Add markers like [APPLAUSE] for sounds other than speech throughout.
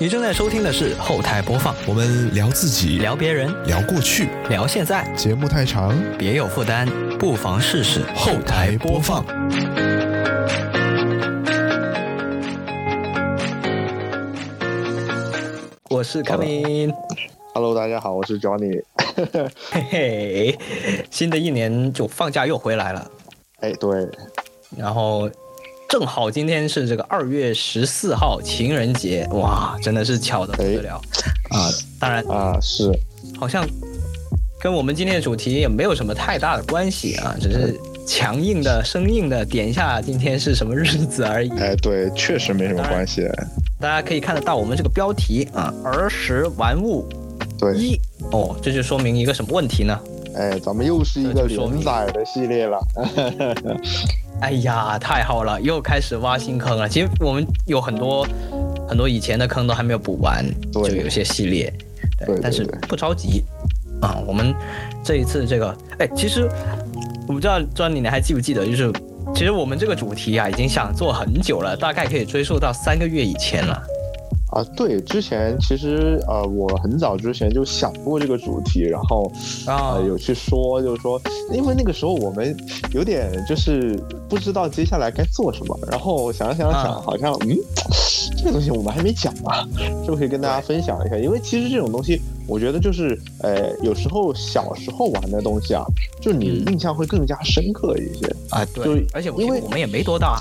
你正在收听的是后台播放，我们聊自己，聊别人，聊过去，聊现在，节目太长，别有负担，不妨试试后台播放。我是康明，Hello，大家好，我是 Johnny。嘿嘿，新的一年就放假又回来了，哎，对，然后正好今天是这个二月十四号情人节，哇，真的是巧的不得了啊！当然啊，是好像跟我们今天的主题也没有什么太大的关系啊，只是强硬的、生硬的点一下今天是什么日子而已。哎，对，确实没什么关系。大家可以看得到我们这个标题啊，儿时玩物对，一哦，这就说明一个什么问题呢？哎，咱们又是一个连载的系列了。[LAUGHS] 哎呀，太好了，又开始挖新坑了。其实我们有很多很多以前的坑都还没有补完，就有些系列，对，对对但是不着急啊。我们这一次这个，哎，其实我不知道专你你还记不记得，就是其实我们这个主题啊，已经想做很久了，大概可以追溯到三个月以前了。啊，对，之前其实呃，我很早之前就想过这个主题，然后啊呃有去说，就是说，因为那个时候我们有点就是不知道接下来该做什么，然后想想想，啊好像嗯，这个东西我们还没讲啊，是不是可以跟大家分享一下？因为其实这种东西，我觉得就是呃，有时候小时候玩的东西啊，就你印象会更加深刻一些。啊，就对，而且因为我们也没多大，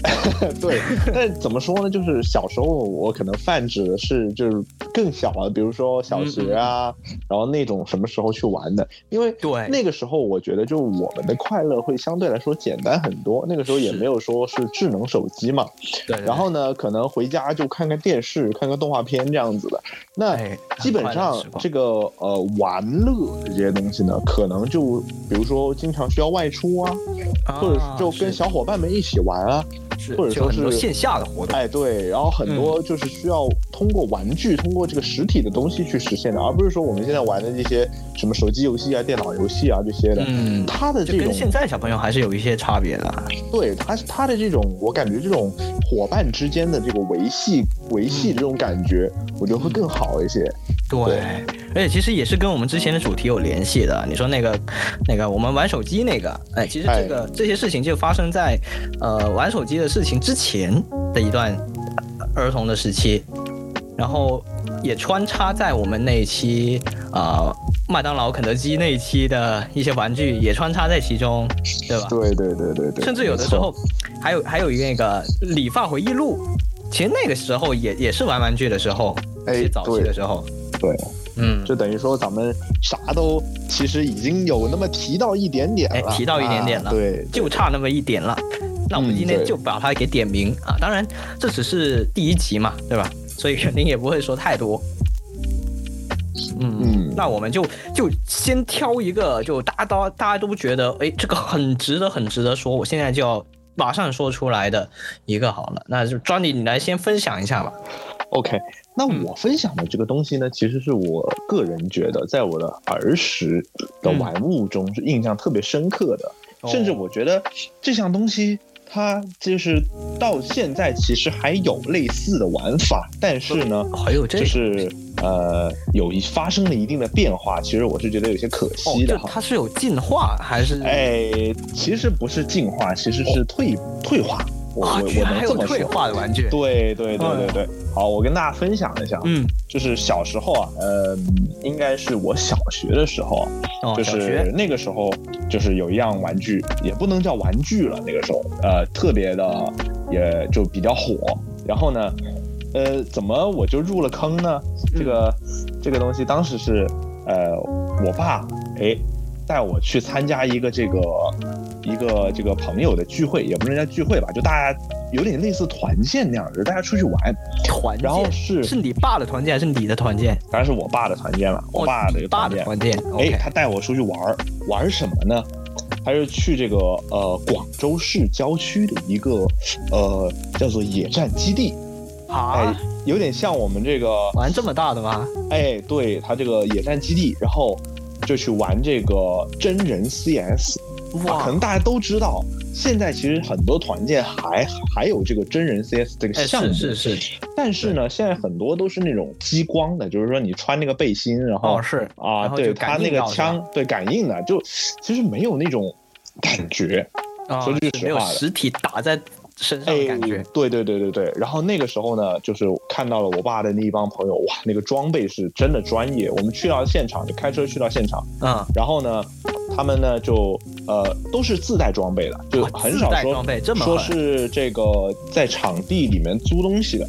[LAUGHS] 对，但怎么说呢？就是小时候我可能泛指的是就是更小啊，比如说小学啊，然后那种什么时候去玩的，因为对那个时候我觉得就我们的快乐会相对来说简单很多。那个时候也没有说是智能手机嘛，对，然后呢，可能回家就看看电视，看看动画片这样子的。那哎基本上这个呃玩乐这些东西呢，可能就比如说经常需要外出啊，或者是就跟小伙伴们一起玩啊，或者说是线下的活动，哎，对，然后很多嗯就是需要通过玩具、通过这个实体的东西去实现的，而不是说我们现在玩的这些什么手机游戏啊、电脑游戏啊这些的。嗯，他的这种跟现在小朋友还是有一些差别的。对他他的这种，我感觉这种伙伴之间的这个维系维系嗯这种感觉，我觉得会更好一些。对，而且其实也是跟我们之前的主题有联系的。你说那个那个我们玩手机那个，哎，其实这个、这些事情就发生在呃玩手机的事情之前的一段儿童的时期，然后也穿插在我们那一期呃麦当劳、肯德基那一期的一些玩具也穿插在其中，对吧？对对对对对，甚至有的时候还有还有一个那个理发回忆录，其实那个时候也也是玩玩具的时候，哎最早期的时候，对，嗯，就等于说咱们啥都其实已经有那么提到一点点了，哎提到一点点了啊对，就差那么一点了。那我们嗯今天就把它给点名、啊，当然这只是第一集嘛，对吧？所以肯定也不会说太多。嗯嗯那我们就就先挑一个，就大家都大家都觉得，哎，这个很值得，很值得说，我现在就要马上说出来的一个好了。那就 Johnny，你来先分享一下吧。OK，那嗯我分享的这个东西呢，其实是我个人觉得，在我的儿时的嗯玩物中是印象特别深刻的，哦甚至我觉得这项东西它就是到现在其实还有类似的玩法，但是呢，还有这就是呃有一发生了一定的变化，其实我是觉得有些可哦，惜的哈。就它是有进化还是？哎，其实不是进化，其实是退、退化。我啊，我我能这么说。退化的玩具。对对对对对，好，我跟大家分享一下，嗯，就是小时候啊，呃，应该是我小学的时候就是那个时候，就是有一样玩具，也不能叫玩具了，那个时候，呃，特别的，也就比较火。然后呢，呃，怎么我就入了坑呢？这个、这个东西当时是，呃，我爸哎带我去参加一个这个一个这个朋友的聚会，也不是人家聚会吧，就大家有点类似团建那样的，大家出去玩。团建，然后是是你爸的团建还是你的团建？当然是我爸的团建了，我爸的团建。团建。哎他带我出去玩儿，玩什么呢？他是去这个呃广州市郊区的一个呃叫做野战基地，哎啊，，有点像我们这个玩这么大的吗？哎，对他这个野战基地，然后就去玩这个真人 CS，啊，可能大家都知道，现在其实很多团建还还有这个真人 CS 这个项目，是是是。但是呢，现在很多都是那种激光的，就是说你穿那个背心，然后是啊，对他那个枪对感应的，就其实没有那种感觉。说句实话，实体打在。身上的感觉，对对对对对。然后那个时候呢，就是看到了我爸的那一帮朋友，哇，那个装备是真的专业。我们去到现场，就开车去到现场，嗯，然后呢，他们呢就呃都是自带装备的，就很少说说是这个在场地里面租东西的。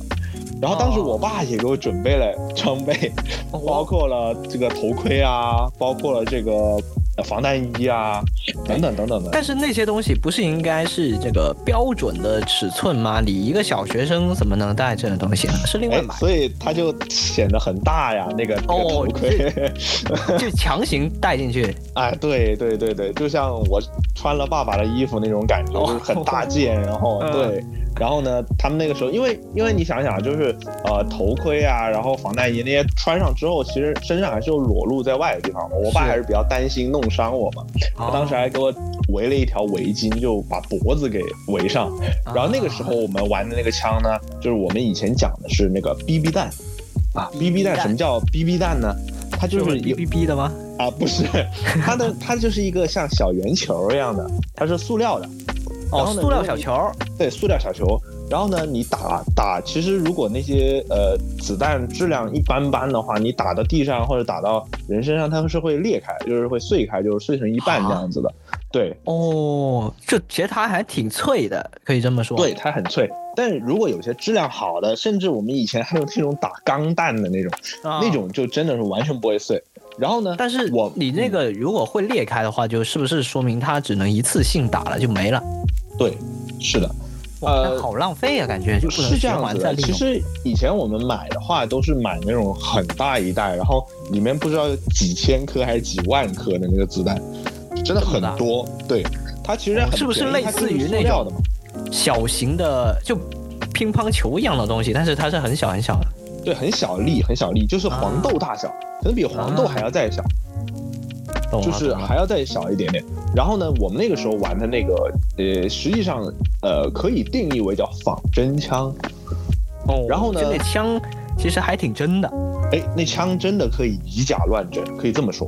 然后当时我爸也给我准备了装备，包括了这个头盔啊，包括了这个。防弹衣啊，等等等等的。但是那些东西不是应该是这个标准的尺寸吗？你一个小学生怎么能带这种东西呢？是另外买。所以它就显得很大呀，那个头盔，[LAUGHS] 就强行带进去。哎，对对对对，就像我穿了爸爸的衣服那种感觉，就是很大件，然后 [LAUGHS] 对。然后呢，他们那个时候，因为因为你想想，就是呃头盔啊，然后防弹衣那些穿上之后，其实身上还是有裸露在外的地方嘛。我爸还是比较担心弄伤我嘛，他当时还给我围了一条围巾，就把脖子给围上。然后那个时候我们玩的那个枪呢，就是我们以前讲的是那个 BB 弹啊，BB 弹什么叫 BB 弹呢？它就是有 BB 的吗？啊，不是，它的它就是一个像小圆球一样的，它是塑料的。哦，塑料小球，对，塑料小球。然后呢，你打打，其实如果那些呃子弹质量一般般的话，你打到地上或者打到人身上，它们是会裂开，就是会碎开，就是碎成一半这样子的。对，哦，这其实它还挺脆的，可以这么说。对，它很脆。但如果有些质量好的，甚至我们以前还有那种打钢弹的那种，那种就真的是完全不会碎。然后呢？但是我你那个如果会裂开的话，就是不是说明它只能一次性打了就没了？对，是的，呃，好浪费啊，感觉就是这样子的。其实以前我们买的话，都是买那种很大一袋，然后里面不知道几千颗还是几万颗的那个子弹，真的很多。对，它其实是不是类似于那种小型的就乒乓球一样的东西？但是它是很小很小的。对，很小粒，很小粒，就是黄豆大小，可能比黄豆还要再小。就是还要再小一点点，然后呢，我们那个时候玩的那个，呃，实际上，呃，可以定义为叫仿真枪。哦，然后呢，那枪其实还挺真的。哎，那枪真的可以以假乱真，可以这么说，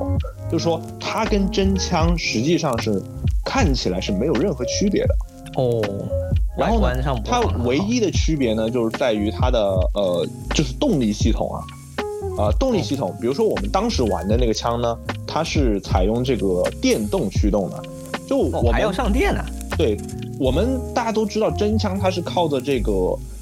就是说它跟真枪实际上是看起来是没有任何区别的。哦，然后呢，它唯一的区别呢，就是在于它的呃，就是动力系统啊。呃，动力系统，比如说我们当时玩的那个枪呢，它是采用这个电动驱动的，就我们还要上电呢。对，我们大家都知道真枪它是靠着这个，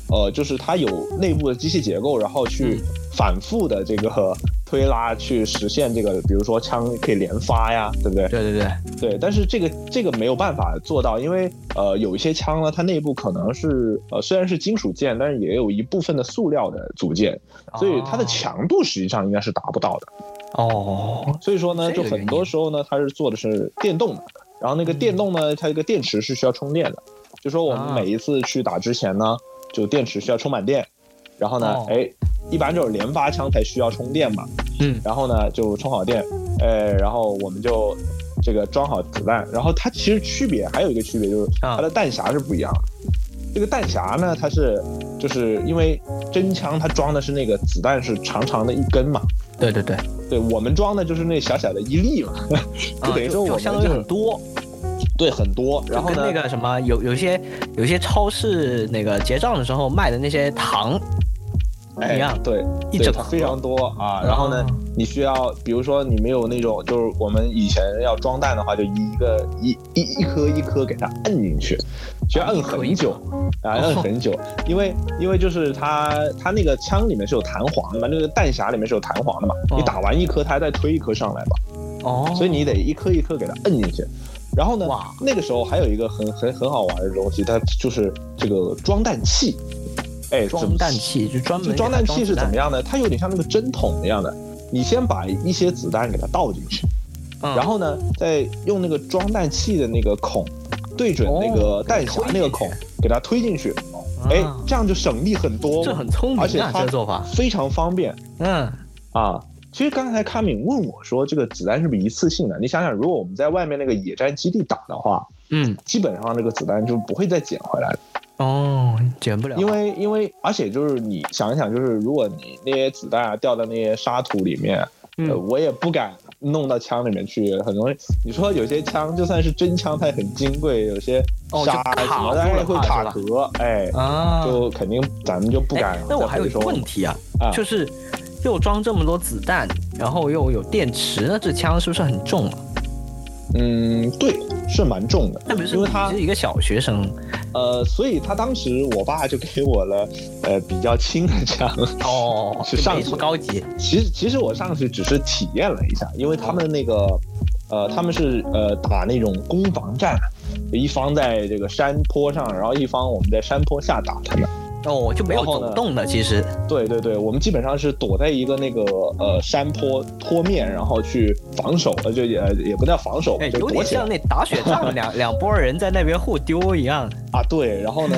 呃，就是它有内部的机械结构，然后去反复的这个。推拉去实现这个，比如说枪可以连发呀，对不对？对对对对。但是这个这个没有办法做到，因为呃有一些枪呢，它内部可能是呃虽然是金属件，但是也有一部分的塑料的组件，所以它的强度实际上应该是达不到的。哦。所以说呢，就很多时候呢，它是做的是电动的，然后那个电动呢，它一个电池是需要充电的，就说我们每一次去打之前呢，就电池需要充满电，然后呢，哎。一般就是连发枪才需要充电嘛，嗯，然后呢就充好电，呃，然后我们就这个装好子弹，然后它其实区别还有一个区别就是它的弹匣是不一样的。这个弹匣呢，它是就是因为真枪它装的是那个子弹是长长的一根嘛，对对对，对我们装的就是那小小的一粒嘛，就 [LAUGHS] 等于说我们相对很多，对很多，然后呢那个什么有有些有些超市那个结账的时候卖的那些糖。一样对，一整非常多啊。然后呢，你需要，比如说你没有那种，就是我们以前要装弹的话，就一个一一一颗一颗给它摁进去，需要摁很久啊，摁很久。因为因为就是它它那个枪里面是有弹簧的嘛，那个弹匣里面是有弹簧的嘛。你打完一颗，它再推一颗上来嘛。哦。所以你得一颗一颗给它摁进去。然后呢，那个时候还有一个很很很好玩的东西，它就是这个装弹器。哎，装弹器就专门装弹器是怎么样的？它有点像那个针筒一样的，你先把一些子弹给它倒进去，然后呢，再用那个装弹器的那个孔对准那个弹匣那个孔，给它推进去。哎，这样就省力很多，这很聪明，而且这做法非常方便。嗯，啊。其实刚才卡敏问我说，这个子弹是不是一次性的？你想想，如果我们在外面那个野战基地打的话，嗯，基本上这个子弹就不会再捡回来了。哦，捡不了，因为因为而且就是你想一想，就是如果你那些子弹啊掉在那些沙土里面，嗯呃，我也不敢弄到枪里面去，很容易。你说有些枪就算是真枪，它也很金贵，有些沙卡什么的会卡壳，哎，啊，就肯定咱们就不敢哎。那我还有一个问题，啊，啊就是又装这么多子弹，然后又有电池，那这枪是不是很重啊？嗯，对，是蛮重的，那不是因为他是一个小学生呃，所以他当时我爸就给我了呃比较轻的枪。哦，[LAUGHS] 是上去高级其实其实我上去只是体验了一下，因为他们那个，呃，他们是呃打那种攻防战，一方在这个山坡上，然后一方我们在山坡下打他们。哦，就没有然后呢走动的，其实对对对，我们基本上是躲在一个那个呃山坡坡面，然后去防守，呃就也也不叫防守，有躲起来点像那打雪仗，两两拨人在那边互丢一样。[LAUGHS] 啊。对，然后呢，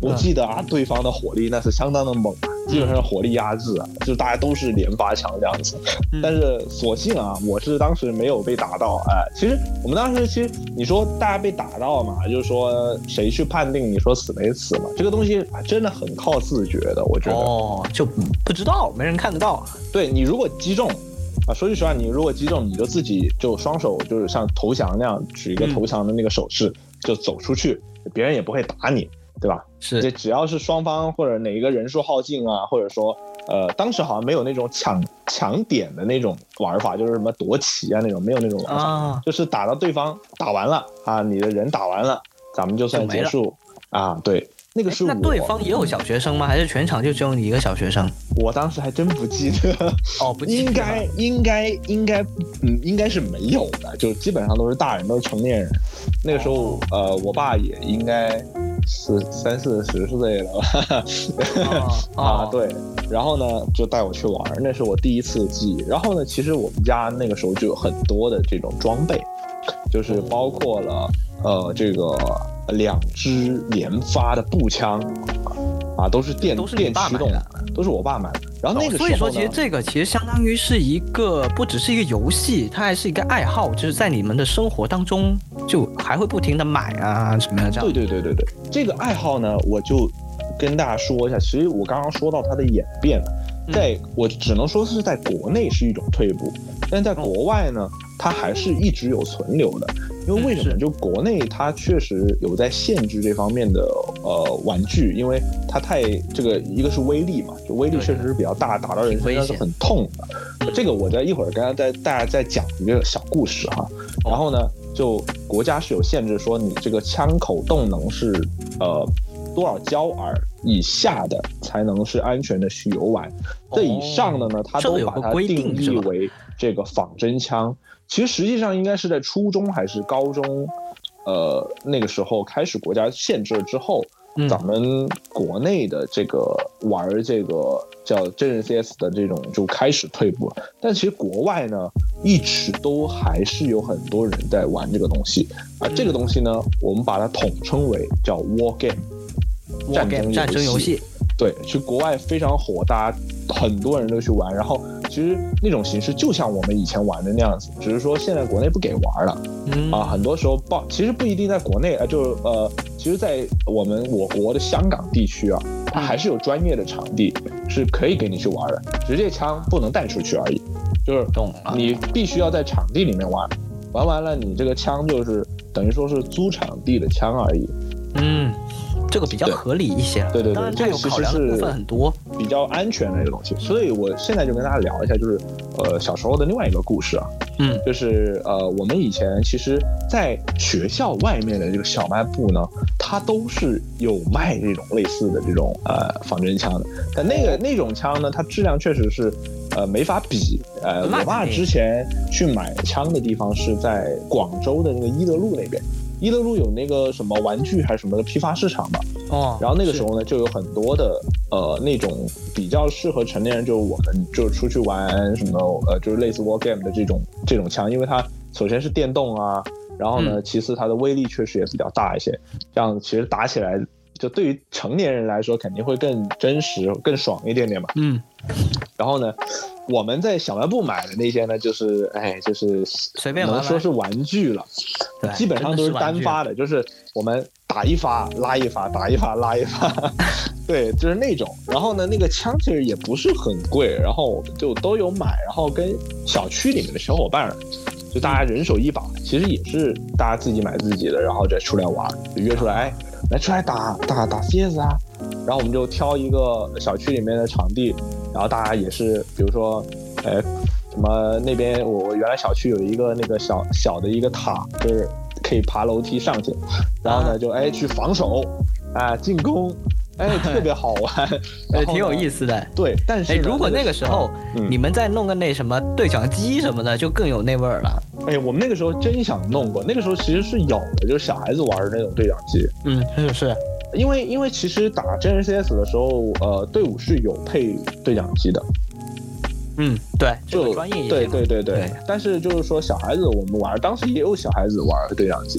我记得啊，对方的火力那是相当的猛啊，基本上是火力压制啊，就大家都是连发强这样子。嗯但是所幸啊，我是当时没有被打到。哎，其实我们当时其实你说大家被打到嘛，就是说谁去判定你说死没死嘛？这个东西啊真的很靠自觉的，我觉得。哦，就不知道，没人看得到。对你如果击中啊，说句实话，你如果击中，你就自己就双手就是像投降那样举一个嗯投降的那个手势，就走出去，别人也不会打你，对吧？是，就只要是双方或者哪一个人数耗尽啊，或者说呃，当时好像没有那种抢抢点的那种玩法，就是什么夺旗啊那种，没有那种玩法，啊，就是打到对方打完了啊，你的人打完了，咱们就算结束啊。对，那个是我那对方也有小学生吗？还是全场就只有你一个小学生？我当时还真不记得。哦，不应该应该应该嗯应该是没有的，就基本上都是大人，都是成年人。那个时候，呃，我爸也应该是三四十岁了吧？哦 [LAUGHS] 啊，哦，对。然后呢，就带我去玩，那是我第一次记忆。然后呢，其实我们家那个时候就有很多的这种装备，就是包括了呃这个两支连发的步枪啊，都是电都是电驱动的都是我爸买的。然后那个时候，哦所以说，其实这个其实相当于是一个不只是一个游戏，它还是一个爱好，就是在你们的生活当中，就还会不停的买啊什么的这样。对对对对对，这个爱好呢，我就跟大家说一下。其实我刚刚说到它的演变，嗯在我只能说是在国内是一种退步，但在国外呢，它还是一直有存留的。因为为什么？就国内它确实有在限制这方面的呃玩具，因为它太这个一个是威力嘛，就威力确实是比较大，打到人身上是很痛的。嗯这个我在一会儿跟大家再大家再讲一个小故事哈。然后呢，就国家是有限制，说你这个枪口动能是呃多少焦耳以下的才能是安全的去游玩，这以上的呢，它都把它定义为这个仿真枪。其实实际上应该是在初中还是高中，呃，那个时候开始国家限制了之后，嗯咱们国内的这个玩儿这个叫真人 CS 的这种就开始退步了。但其实国外呢，一直都还是有很多人在玩这个东西啊。这个东西呢，我们把它统称为叫 War Game，War 战 game 争战争游戏，对，去国外非常火，大家很多人都去玩。然后其实那种形式就像我们以前玩的那样子，只是说现在国内不给玩了嗯啊。很多时候报其实不一定在国内啊，就是呃，其实，在我们我国的香港地区啊，它还是有专业的场地是可以给你去玩的，只是这枪不能带出去而已，就是懂了。你必须要在场地里面玩，玩完了你这个枪就是等于说是租场地的枪而已。嗯，这个比较合理一些。对对对当然这个其实考量的部是分很多。比较安全的一个东西，所以我现在就跟大家聊一下，就是呃小时候的另外一个故事啊，嗯。就是呃我们以前其实，在学校外面的这个小卖部呢，它都是有卖这种类似的这种呃仿真枪的，但那个那种枪呢，它质量确实是呃没法比。呃，我爸之前去买枪的地方是在广州的那个一德路那边。伊德路有那个什么玩具还是什么的批发市场嘛，哦，然后那个时候呢，就有很多的呃那种比较适合成年人，就是我们就出去玩什么呃，就是类似 war game 的这种这种枪，因为它首先是电动啊，然后呢，嗯其次它的威力确实也比较大一些，这样其实打起来就对于成年人来说肯定会更真实、更爽一点点嘛。嗯然后呢，我们在小卖部买的那些呢，就是哎，就是随便能说是玩具了，对基本上都是单发的，就是我们打一发拉一发，打一发拉一发，[LAUGHS] 对，就是那种。然后呢，那个枪其实也不是很贵，然后我们就都有买，然后跟小区里面的小伙伴儿，就大家人手一把，其实也是大家自己买自己的，然后再出来玩儿，就约出来，哎，来出来打打打 CS 啊。然后我们就挑一个小区里面的场地，然后大家也是，比如说，哎，什么那边我我原来小区有一个那个小小的一个塔，就是可以爬楼梯上去，然后呢就哎去防守，啊进攻，哎 [LAUGHS] 特别好玩，呃，挺有意思。的。对，但是哎，如果那个时候嗯你们再弄个那什么对讲机什么的，就更有那味儿了。哎，我们那个时候真想弄过，那个时候其实是有的，就是小孩子玩的那种对讲机。嗯，是是，因为因为其实打真人 CS 的时候，呃，队伍是有配对讲机的，嗯，对，这就个专业一些对对对对对。但是就是说小孩子我们玩，当时也有小孩子玩对讲机，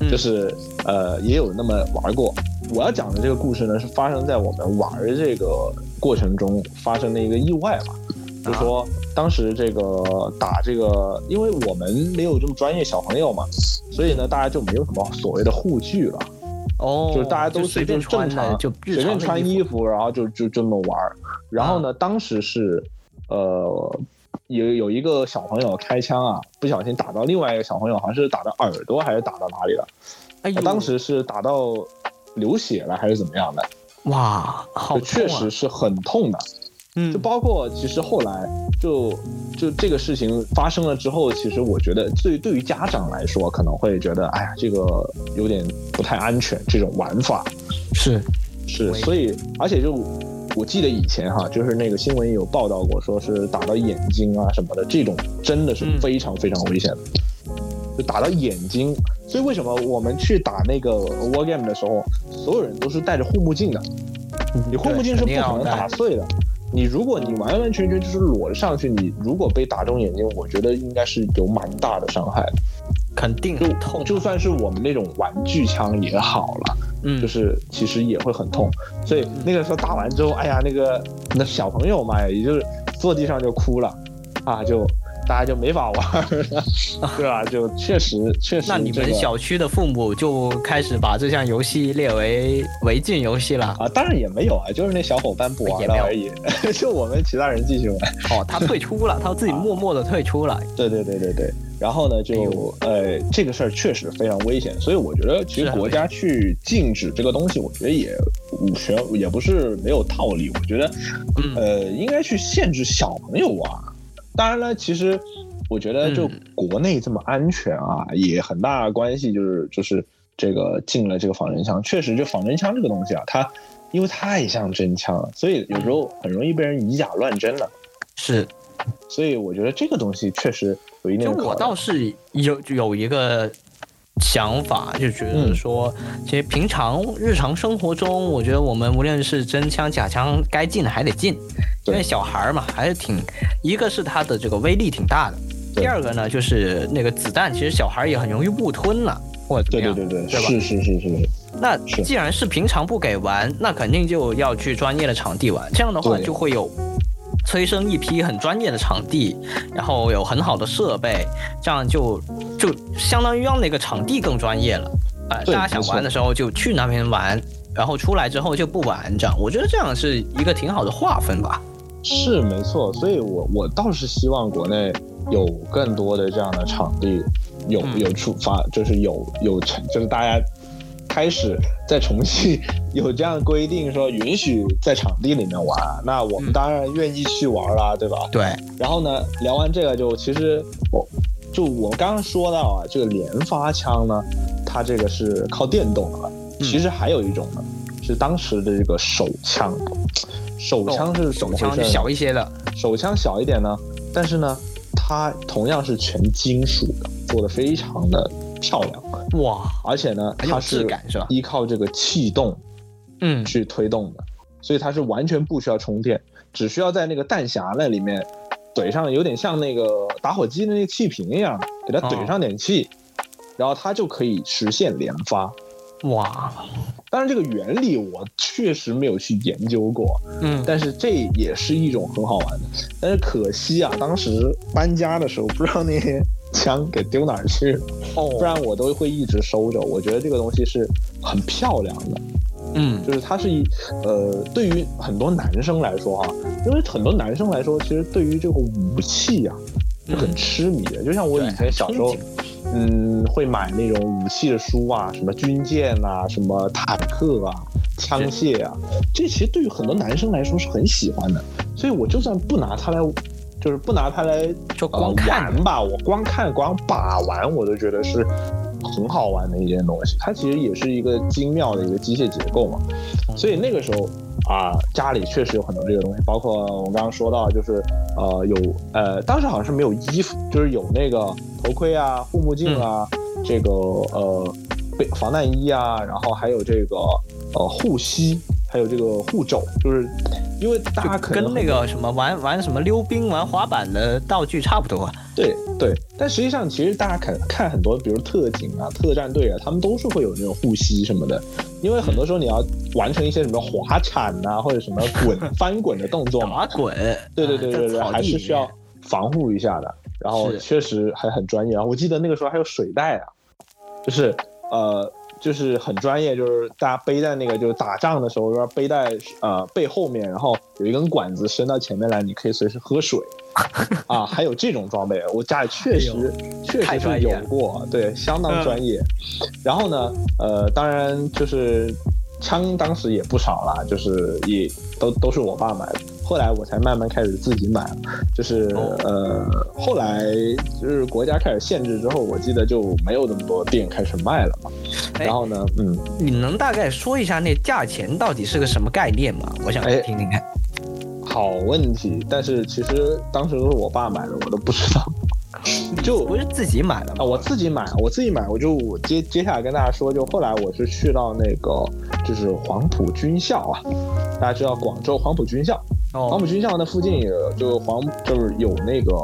嗯就是呃也有那么玩过。我要讲的这个故事呢，是发生在我们玩这个过程中发生的一个意外吧。就是说，当时这个打这个，因为我们没有这么专业小朋友嘛，所以呢，大家就没有什么所谓的护具了。哦，就是大家都是随便就正常就随便穿衣服，然后就就这么玩儿。然后呢，当时是呃有有一个小朋友开枪啊，不小心打到另外一个小朋友，好像是打到耳朵还是打到哪里了？哎呦，当时是打到流血了还是怎么样的？哇，好就确实是很痛的。嗯就包括其实后来就就这个事情发生了之后，其实我觉得对对于家长来说可能会觉得，哎呀，这个有点不太安全，这种玩法是是，所以而且就我记得以前哈，就是那个新闻也有报道过，说是打到眼睛啊什么的，这种真的是嗯非常非常危险的，就打到眼睛。所以为什么我们去打那个 war game 的时候，所有人都是戴着护目镜的？你护目镜是不可能打碎的。你如果你完完全全就是裸着上去，你如果被打中眼睛，我觉得应该是有蛮大的伤害的。肯定痛，就算是我们那种玩具枪也好了，嗯，就是其实也会很痛。所以那个时候打完之后，哎呀，那个那小朋友嘛，也就是坐地上就哭了，啊，就大家就没法玩了，[LAUGHS] 对吧？就确实确实、这个，那你们小区的父母就开始把这项游戏列为违禁游戏了。啊，当然也没有啊，就是那小伙伴不玩了而已，[LAUGHS] 就我们其他人继续玩。哦，他退出了，他自己默默的退出了。[LAUGHS] 对对对对对，然后呢，哎就呦呃，这个事儿确实非常危险，所以我觉得其实国家去禁止这个东西，我觉得也全也不是没有道理。我觉得嗯呃，应该去限制小朋友玩。当然了，其实我觉得就嗯国内这么安全啊，也很大关系就是就是这个进了这个仿真枪，确实就仿真枪这个东西啊，它因为太像真枪了，所以有时候很容易被人以假乱真了。是，所以我觉得这个东西确实有一定就我倒是有有一个想法，就觉得嗯。说，其实平常日常生活中，我觉得我们无论是真枪假枪，该进的还得进，因为小孩儿嘛，还是挺，一个是它的这个威力挺大的，第二个呢就是那个子弹，其实小孩也很容易误吞了。或者怎么样，对对对对，对吧？是是是是。是，那既然是平常不给玩，那肯定就要去专业的场地玩。这样的话就会有催生一批很专业的场地，然后有很好的设备，这样就就相当于让那个场地更专业了。啊、对大家想玩的时候就去那边玩，然后出来之后就不玩，这样我觉得这样是一个挺好的划分吧。是没错，所以我我倒是希望国内有更多的这样的场地，有嗯有出发，就是有有成，就是大家开始在重庆有这样的规定，说允许在场地里面玩，那我们嗯当然愿意去玩啦，对吧？对，然后呢，聊完这个就其实我就我刚刚说到啊，这个连发枪呢，它这个是靠电动的其实还有一种呢，是当时的这个手枪，手枪是怎手枪就么回事呢？小一些的，手枪小一点呢，但是呢，它同样是全金属的，做的非常的漂亮，哇，而且呢，它是？依靠这个气动嗯，去推动的，所以它是完全不需要充电，只需要在那个弹匣那里面怼上，有点像那个打火机的那个气瓶一样，给它怼上点气，然后它就可以实现连发。哇，当然这个原理我确实没有去研究过，嗯，但是这也是一种很好玩的。但是可惜啊，当时搬家的时候不知道那些枪给丢哪儿去了，哦，不然我都会一直收着。我觉得这个东西是很漂亮的。嗯，就是它是一，呃，对于很多男生来说哈，因为很多男生来说，其实对于这个武器呀、是很痴迷的。就像我以前小时候，嗯，会买那种武器的书啊，什么军舰啊，什么坦克啊、枪械啊，这其实对于很多男生来说是很喜欢的。所以我就算不拿它来，就是不拿它来就光呃看玩吧，我光看光把玩，我都觉得是很好玩的一件东西。它其实也是一个精妙的一个机械结构嘛。所以那个时候啊，家里确实有很多这个东西，包括我刚刚说到，就是呃有呃，当时好像是没有衣服，就是有那个头盔啊、护目镜啊，这个呃被防弹衣啊，然后还有这个呃护膝，还有这个护肘，就是因为大家可能跟那个什么玩玩什么溜冰、玩滑板的道具差不多。对对，但实际上其实大家看看很多，比如特警啊、特战队啊，他们都是会有那种护膝什么的，因为很多时候你要完成一些什么滑铲呐、或者什么滚 [LAUGHS] 翻滚的动作嘛，打滚，对对对对对，还是需要防护一下的。然后确实还很专业。然后我记得那个时候还有水袋啊，就是呃。就是很专业，就是大家背在那个，就是打仗的时候，要背在呃背后面，然后有一根管子伸到前面来，你可以随时喝水，[LAUGHS] 啊，还有这种装备，我家里确实、确实是有过，对，相当专业。然后呢，呃，当然就是枪当时也不少啦，就是也都都是我爸买的。后来我才慢慢开始自己买，就是、哦呃，后来就是国家开始限制之后，我记得就没有那么多店开始卖了嘛。哎然后呢，嗯，你能大概说一下那价钱到底是个什么概念吗？我想哎听听看。好问题。但是其实当时都是我爸买的，我都不知道。[LAUGHS] 就不是自己买的啊，我自己买，我自己买，我就接接下来跟大家说，就后来我是去到那个就是黄埔军校啊，大家知道广州黄埔军校，黄哦埔军校那附近有就黄就是有那个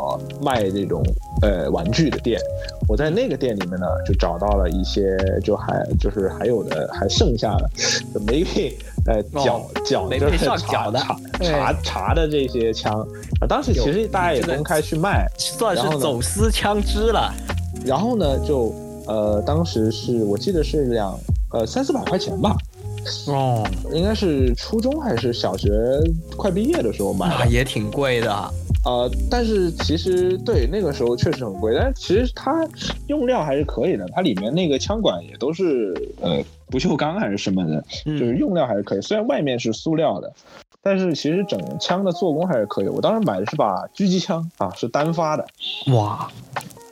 卖这种呃玩具的店，我在那个店里面呢就找到了一些就还就是还有的还剩下的就没被呃缴哦缴没被就是上缴的查对查查的这些枪。啊，当时其实大家也这个公开去卖，算是走私枪支了。然后呢，就呃，当时是我记得是两呃三四百块钱吧，哦，应该是初中还是小学快毕业的时候买的。那也挺贵的。呃，但是其实对那个时候确实很贵，但是其实它用料还是可以的，它里面那个枪管也都是呃不锈钢还是什么的，就是嗯，用料还是可以，虽然外面是塑料的。但是其实整枪的做工还是可以。我当时买的是把狙击枪啊，是单发的。哇，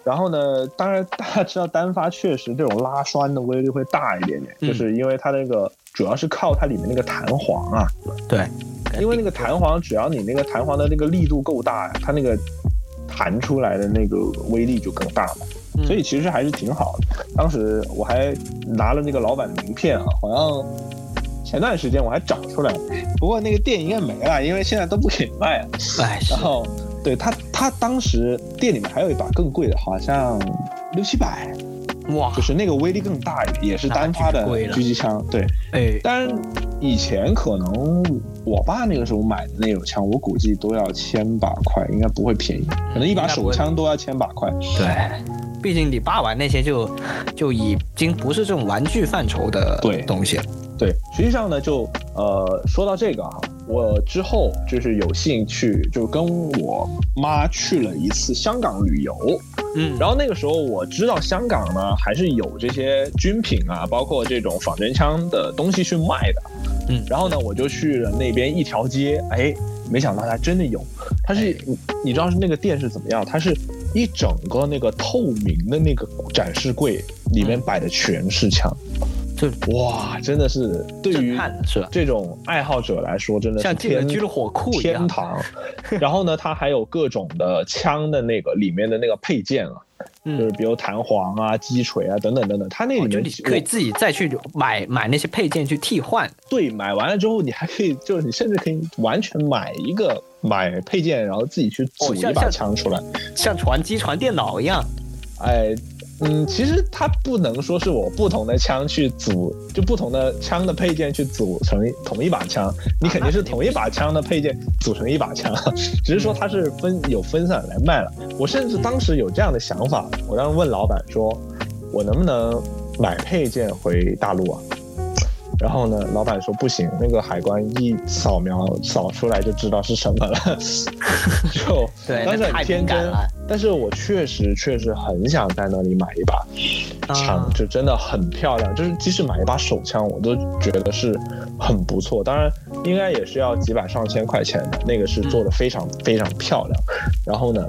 然后呢，当然大家知道单发确实这种拉栓的威力会大一点点，嗯。就是因为它那个主要是靠它里面那个弹簧啊，对，因为那个弹簧只要你那个弹簧的那个力度够大呀，它那个弹出来的那个威力就更大嘛，嗯。所以其实还是挺好的。当时我还拿了那个老板的名片啊，好像前段时间我还找出来，不过那个店应该没了，因为现在都不给卖了。哎，然后对他，他当时店里面还有一把更贵的，好像六七百，哇就，是那个威力更大一点，也是单发的狙击枪。对，哎，当然以前可能我爸那个时候买的那种枪，我估计都要千把块，应该不会便宜，可能一把手枪都要千把块。对，毕竟你爸玩那些就就已经不是这种玩具范畴的对东西了。对，实际上呢，就呃说到这个啊，我之后就是有幸去，就跟我妈去了一次香港旅游。嗯，然后那个时候我知道香港呢还是有这些军品啊，包括这种仿真枪的东西去卖的。嗯然后呢，我就去了那边一条街，哎，没想到它真的有。它是哎你你知道是那个店是怎么样？它是一整个那个透明的那个展示柜，里面嗯摆的全是枪。就哇，真的是对于？这种爱好者来说，真的是像进了天居了火库一样。天堂。[LAUGHS] 然后呢，它还有各种的枪的那个里面的那个配件啊，就是嗯，比如弹簧啊、击锤啊等等等等。它那里面你可以自己再去买买那些配件去替换。对买完了之后，你还可以就是你甚至可以完全买一个买配件，然后自己去组一把枪出来。像传机传电脑一样。哎，嗯，其实它不能说是我不同的枪去组，就不同的枪的配件去组成同一把枪，你肯定是同一把枪的配件组成一把枪，[LAUGHS] 只是说它是分有分散来卖了。我甚至当时有这样的想法，我当时问老板说，我能不能买配件回大陆啊？然后呢，老板说不行，那个海关一扫描扫出来就知道是什么了，[LAUGHS] 就当时很天真。但是我确实确实很想在那里买一把枪，就真的很漂亮。就是即使买一把手枪，我都觉得是很不错。当然，应该也是要几百上千块钱的，那个是做的非常非常漂亮。然后呢，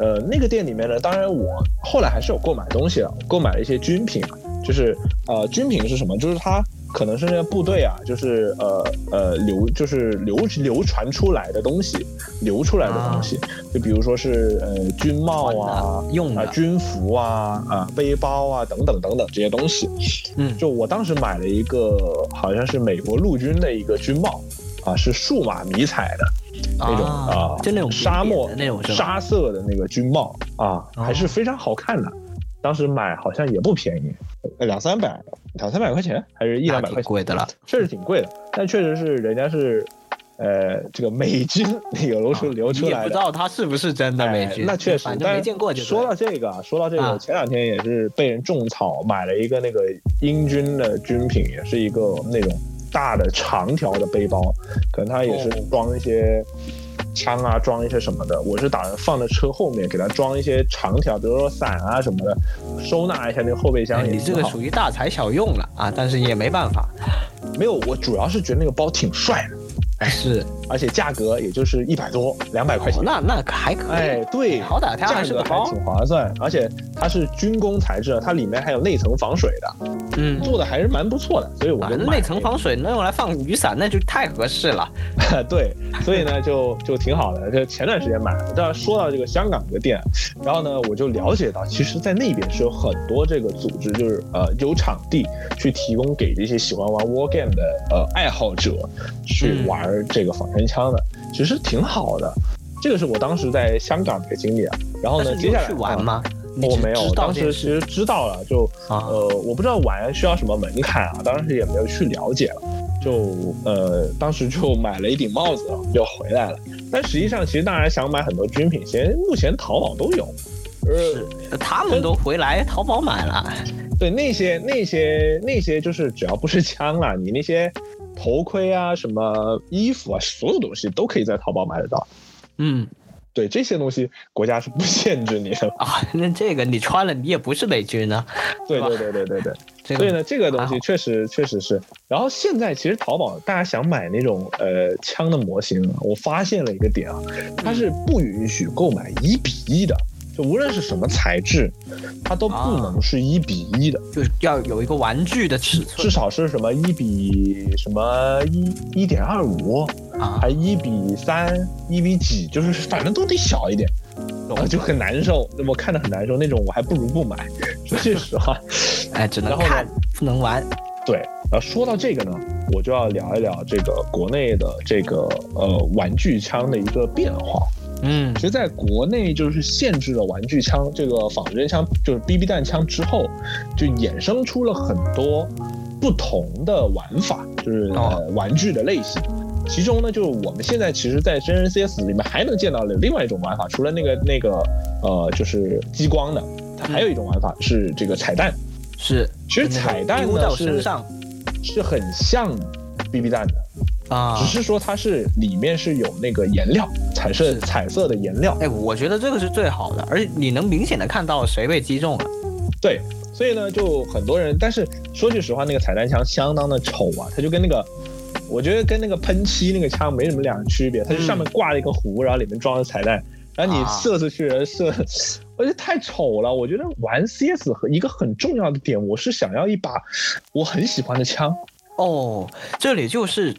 呃，那个店里面呢，当然我后来还是有购买东西的，购买了一些军品，就是呃，军品是什么？就是它。可能是那个部队啊，就是呃呃流就是流流传出来的东西，流出来的东西，就比如说是呃军帽啊，用啊军服啊啊背包啊等等等等这些东西。嗯，就我当时买了一个好像是美国陆军的一个军帽，啊是数码迷彩的那种啊，就那种沙漠那种沙色的那个军帽啊，还是非常好看的。当时买好像也不便宜，两三百，两三百块钱，还是一两百块钱，贵的了，确实挺贵的。但确实是人家是，呃，这个美军流出流出来的，也不知道他是不是真的美军，那确实，反正没见过。说到这个，说到这个，前两天也是被人种草，买了一个那个英军的军品，也是一个那种大的长条的背包，可能它也是装一些。枪啊，装一些什么的，我是打算放在车后面，给它装一些长条，比如说伞啊什么的，收纳一下那个后备箱。你这个属于大材小用了啊，但是也没办法。没有，我主要是觉得那个包挺帅的。是，而且价格也就是一百多、两百块钱，那那还可以。哎，对，好歹它价格还挺划算，而且它是军工材质，它里面还有内层防水的，嗯，做的还是蛮不错的，所以我觉得内层防水能用来放雨伞，那就太合适了。[LAUGHS] 对，所以呢，就就挺好的。就前段时间买的。但说到这个香港这个店，然后呢，我就了解到，其实在那边是有很多这个组织，就是呃有场地去提供给这些喜欢玩 war game 的呃爱好者去玩。这个仿真枪的其实挺好的，这个是我当时在香港的一个经历啊。然后呢，接下来去玩吗？我没有，当时其实知道了，就呃，我不知道玩需要什么门槛啊，当时也没有去了解了。就呃，当时就买了一顶帽子，就回来了。但实际上，其实大家想买很多军品，其实目前淘宝都有。是，他们都回来淘宝买了。对，那些那些那些，就是只要不是枪了，你那些。头盔啊，什么衣服啊，所有东西都可以在淘宝买得到。嗯，对，这些东西国家是不限制你的啊。那这个你穿了，你也不是美军呢。[LAUGHS] 对对对对对对。[LAUGHS] 所以呢，这个东西确实确实是。然后现在其实淘宝大家想买那种呃枪的模型，我发现了一个点啊，它是不允许购买一比一的。就无论是什么材质，它都不能是一比一的，就是要有一个玩具的尺寸，至少是什么一比什么一一点二五啊，还一比三一比几，就是反正都得小一点，我就很难受，我看着很难受那种，我还不如不买。说句实话，哎，只能看不能玩。对，然后说到这个呢，我就要聊一聊这个国内的这个呃玩具枪的一个变化。嗯，其实在国内就是限制了玩具枪这个仿真枪，就是 BB 弹枪之后，就衍生出了很多不同的玩法，就是呃玩具的类型。其中呢，就是我们现在其实，在真人 CS 里面还能见到的另外一种玩法，除了那个那个呃，就是激光的，它还有一种玩法是这个彩蛋。是，其实彩蛋呢是是很像 BB 弹的。啊，只是说它是里面是有那个颜料，彩色彩色的颜料。哎，我觉得这个是最好的，而且你能明显的看到谁被击中了。对，所以呢，就很多人，但是说句实话，那个彩弹枪相当的丑啊，它就跟那个，我觉得跟那个喷漆那个枪没什么两区别，它就上面挂了一个壶，然后里面装着彩弹，然后你射出去射，我觉得太丑了。我觉得玩 CS 和一个很重要的点，我是想要一把我很喜欢的枪。哦，这里就是。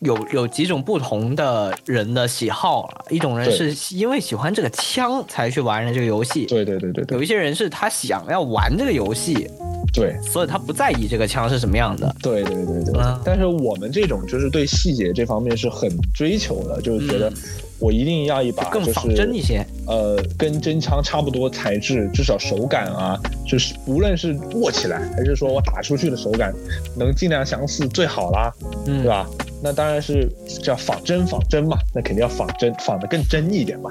有有几种不同的人的喜好了，一种人是因为喜欢这个枪才去玩的这个游戏，对对对对对。有一些人是他想要玩这个游戏，对，所以他不在意这个枪是什么样的，对对对对。但是我们这种就是对细节这方面是很追求的，就是觉得我一定要一把更仿真一些。呃，跟真枪差不多材质，至少手感啊，就是无论是握起来还是说我打出去的手感，能尽量相似最好啦，嗯，对？吧？那当然是叫仿真仿真嘛，那肯定要仿真仿的更真一点嘛。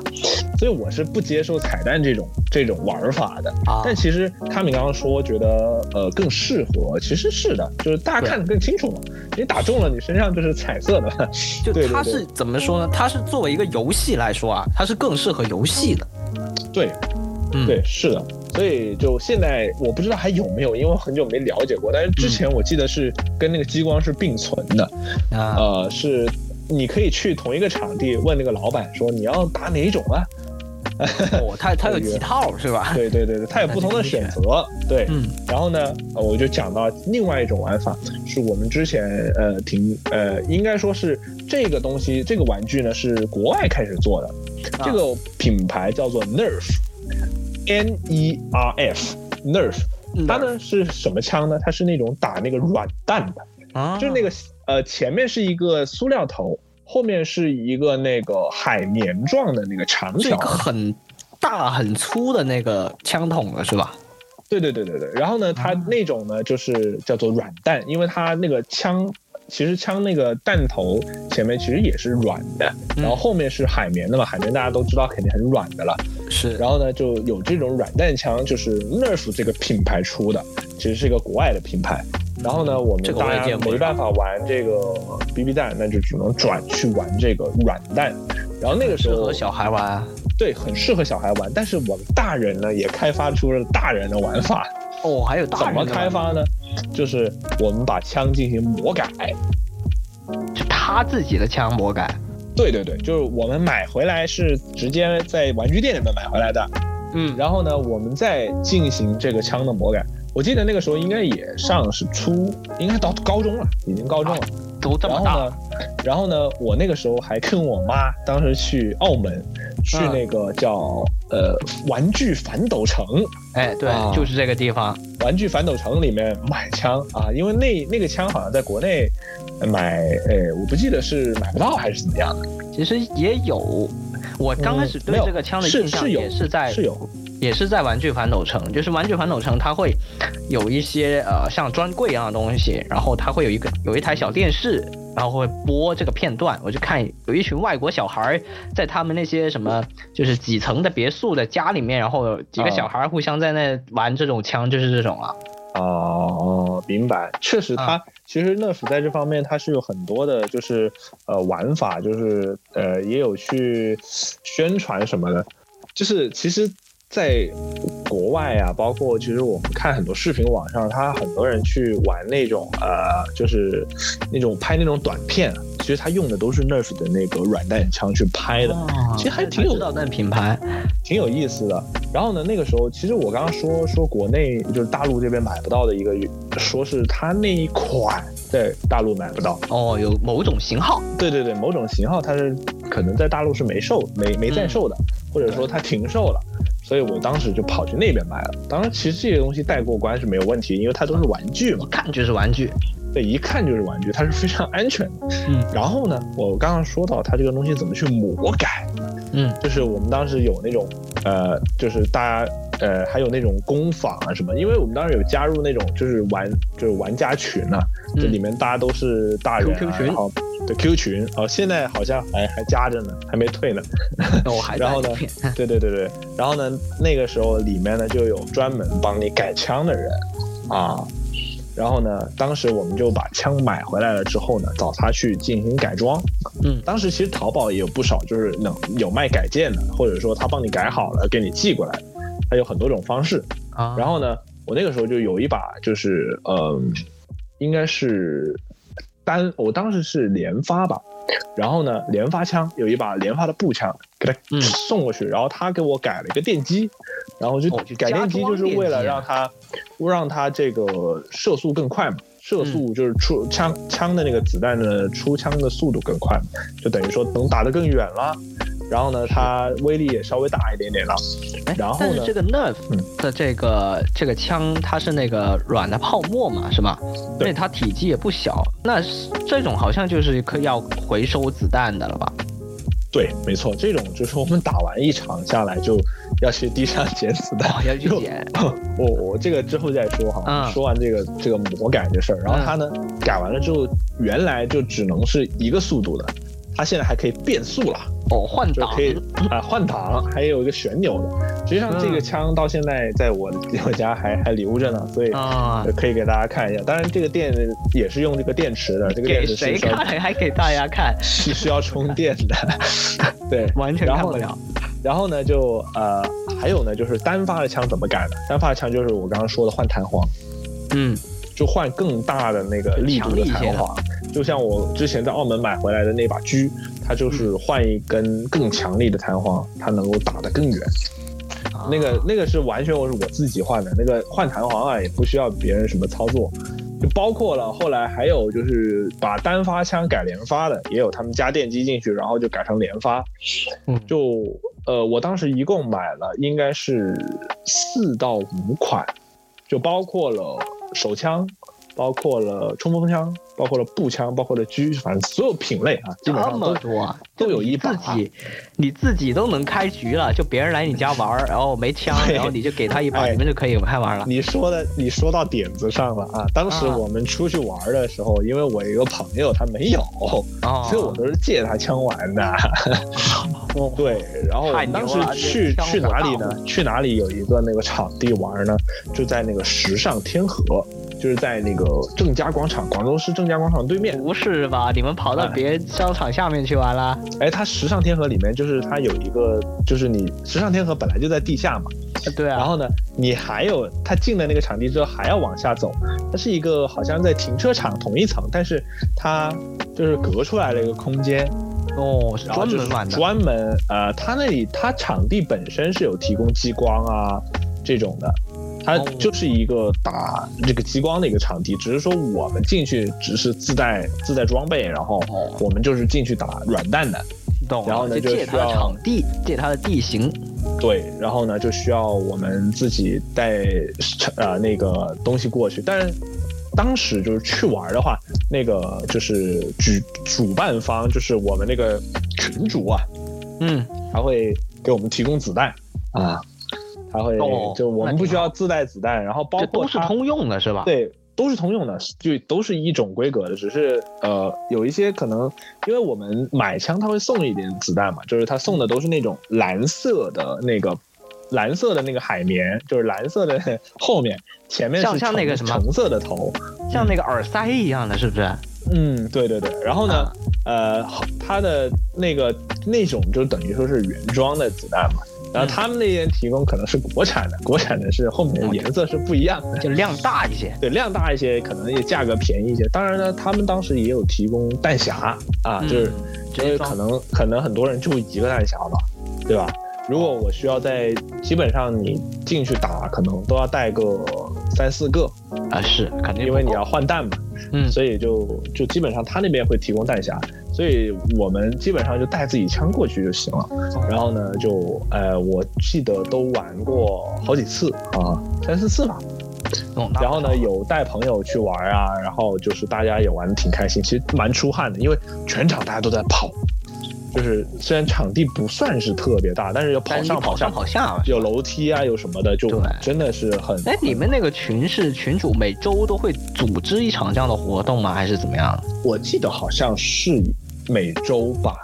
所以我是不接受彩蛋这种这种玩法的。啊，但其实他们刚刚说觉得呃更适合，其实是的，就是大家看得更清楚嘛。你打中了，你身上就是彩色的。就它是怎么说呢？它是作为一个游戏来说啊，它是更适合游戏的。对，嗯，对，是的，所以就现在我不知道还有没有，因为我很久没了解过。但是之前我记得是跟那个激光是并存的，啊，呃，是你可以去同一个场地问那个老板说你要打哪一种啊？哦，它它有几套 [LAUGHS] 是吧？对对对对，它有不同的选择。对，嗯然后呢，呃我就讲到另外一种玩法，是我们之前呃挺呃应该说是这个东西这个玩具呢是国外开始做的，啊这个品牌叫做 Nerf，N E R F，Nerf。它呢是什么枪呢？它是那种打那个软弹的，啊，就是那个呃前面是一个塑料头，后面是一个那个海绵状的那个长条一个。很大很粗的那个枪筒了是吧？对对对对对。然后呢，它那种呢就是叫做软弹，因为它那个枪。其实枪那个弹头前面其实也是软的，嗯然后后面是海绵的嘛，海绵大家都知道肯定很软的了。是，然后呢，就有这种软弹枪，就是 Nerf 这个品牌出的，其实是一个国外的品牌。然后呢，我们大家没办法玩这个 BB 弹，那就只能转去玩这个软弹。然后那个时候适合小孩玩啊。对很适合小孩玩，但是我们大人呢也开发出了大人的玩法。哦，还有大怎么开发呢？就是我们把枪进行魔改。就他自己的枪魔改。对对对，就是我们买回来是直接在玩具店里面买回来的，嗯，然后呢，我们再进行这个枪的魔改。我记得那个时候应该也上是初，应该到高中了，已经高中了。都这么大然后呢，然后呢，我那个时候还跟我妈当时去澳门，去嗯那个叫、呃玩具反斗城，哎，对，啊就是这个地方。玩具反斗城里面买枪啊，因为那那个枪好像在国内买，哎，我不记得是买不到还是怎么样的。其实也有，我刚开始对这个枪的是印象也是在是有，也是在玩具反斗城，就是玩具反斗城，它会有一些呃像专柜一样的东西，然后它会有一个有一台小电视，然后会播这个片段，我就看有一群外国小孩儿在他们那些什么就是几层的别墅的家里面，然后几个啊小孩儿互相在那玩这种枪，就是这种啊。哦哦，明白。确实它，其实 Nerf 在这方面它是有很多的，就是呃玩法，就是呃也有去宣传什么的。就是其实，在国外啊，包括其实我们看很多视频网上，他很多人去玩那种呃，就是那种拍那种短片，其实他用的都是 Nerf 的那个软弹枪去拍的。哦其实还挺有知道那品牌。挺有意思的。然后呢，那个时候其实我刚刚说说国内就是大陆这边买不到的一个，说是他那一款在大陆买不到。哦，有某种型号。对对对，某种型号它是可能在大陆是没售、没没在售的，或者说它停售了。所以我当时就跑去那边买了。当然，其实这些东西带过关是没有问题，因为它都是玩具嘛一，看就是玩具。对，一看就是玩具，它是非常安全的。嗯然后呢，我刚刚说到它这个东西怎么去魔改，嗯就是我们当时有那种呃，就是大家呃，还有那种工坊啊什么，因为我们当时有加入那种就是玩就是玩家群啊，嗯这里面大家都是大人、啊、QQ 群然后对 Q 群哦，现在好像还还加着呢，还没退呢。[LAUGHS] 那我还然后呢对对对对，然后呢，那个时候里面呢就有专门帮你改枪的人啊。然后呢，当时我们就把枪买回来了之后呢，找他去进行改装。嗯当时其实淘宝也有不少，就是能有卖改件的，或者说他帮你改好了给你寄过来，它有很多种方式。啊，然后呢，我那个时候就有一把，就是嗯，应该是单，我当时是连发吧，然后呢，连发枪有一把连发的步枪给他嗯送过去，然后他给我改了一个电机，然后就哦改电机就是为了让他让它这个射速更快嘛。射速就是出枪枪的那个子弹的出枪的速度更快，就等于说能打得更远了。然后呢，它威力也稍微大一点点了。哎然后呢但是这个 Nerf 嗯的这个、这个枪，它是那个软的泡沫嘛，是吗？对它体积也不小，那这种好像就是可以要回收子弹的了吧？对，没错，这种就是我们打完一场下来就要去地上捡子弹，要去捡。[LAUGHS] 我我这个之后再说哈，说完这个这个魔改这事儿，然后它呢改完了之后，原来就只能是一个速度的，它现在还可以变速了。哦，换挡可以啊，换挡还有一个旋钮的。实际上这个枪到现在在我我家还还留着呢，所以可以给大家看一下。当然这个电也是用这个电池的，[LAUGHS] 这个电池谁看还给大家看？是需要充电的，[LAUGHS] 对，完全看不了。然后呢，就呃还有呢，就是单发的枪怎么改的？单发的枪就是我刚刚说的换弹簧，嗯，就换更大的那个力度的弹簧。就像我之前在澳门买回来的那把狙，它就是换一根更强力的弹簧，它能够打得更远。那个那个是完全我是我自己换的，那个换弹簧啊也不需要别人什么操作，就包括了后来还有就是把单发枪改连发的，也有他们加电机进去，然后就改成连发。嗯，就呃我当时一共买了应该是四到五款，就包括了手枪。包括了冲锋枪，包括了步枪，包括了狙，反正所有品类啊，基本上都多，都有一把。自己，你自己都能开局了，就别人来你家玩，然后没枪，然后你就给他一把，你们就可以开玩了。你说的，你说到点子上了啊！当时我们出去玩的时候，因为我一个朋友他没有，所以我都是借他枪玩的。[LAUGHS] 对，然后当时去去哪里呢？去哪里有一个那个场地玩呢？就在那个时尚天河。就是在那个正佳广场，广州市正佳广场对面。不是吧？你们跑到别商场下面去玩了？哎，它时尚天河里面就是它有一个，就是你时尚天河本来就在地下嘛。对啊。然后呢，你还有它进了那个场地之后还要往下走，它是一个好像在停车场同一层，但是它就是隔出来了一个空间。哦，是专门玩的。专门呃，它那里它场地本身是有提供激光啊这种的。它就是一个打这个激光的一个场地，只是说我们进去只是自带自带装备，然后我们就是进去打软蛋的。懂。然后呢，就借它的场地，借它的地形。对，然后呢，就需要我们自己带呃那个东西过去。但是当时就是去玩的话，那个就是主主办方就是我们那个群主啊，嗯，他会给我们提供子弹啊。他会就我们不需要自带子弹，然后包括都是通用的是吧？对，都是通用的，就都是一种规格的，只是呃有一些可能，因为我们买枪它会送一点子弹嘛，就是它送的都是那种蓝色的那个蓝色的那个海绵，就是蓝色的后面前面是像那个什么橙色的头，像那个耳塞一样的，是不是？嗯，对对对。然后呢，呃，它的那个那种就等于说是原装的子弹嘛。然后他们那边提供可能是国产的，[LAUGHS] 国产的是后面的颜色是不一样的，就量大一些。对，量大一些，可能也价格便宜一些。当然呢，他们当时也有提供弹匣啊，就是就是可能可能很多人就一个弹匣吧，对吧？如果我需要在基本上你进去打，可能都要带个三四个啊，是肯定，因为你要换弹嘛，嗯，所以就就基本上他那边会提供弹匣，所以我们基本上就带自己枪过去就行了。然后呢，就呃，我记得都玩过好几次啊，三四次吧。然后呢，有带朋友去玩啊，然后就是大家也玩的挺开心，其实蛮出汗的，因为全场大家都在跑。就是虽然场地不算是特别大，但是要跑上跑下跑下，有楼梯啊，有什么的，就真的是很。哎，你们那个群是群主每周都会组织一场这样的活动吗？还是怎么样？我记得好像是每周吧。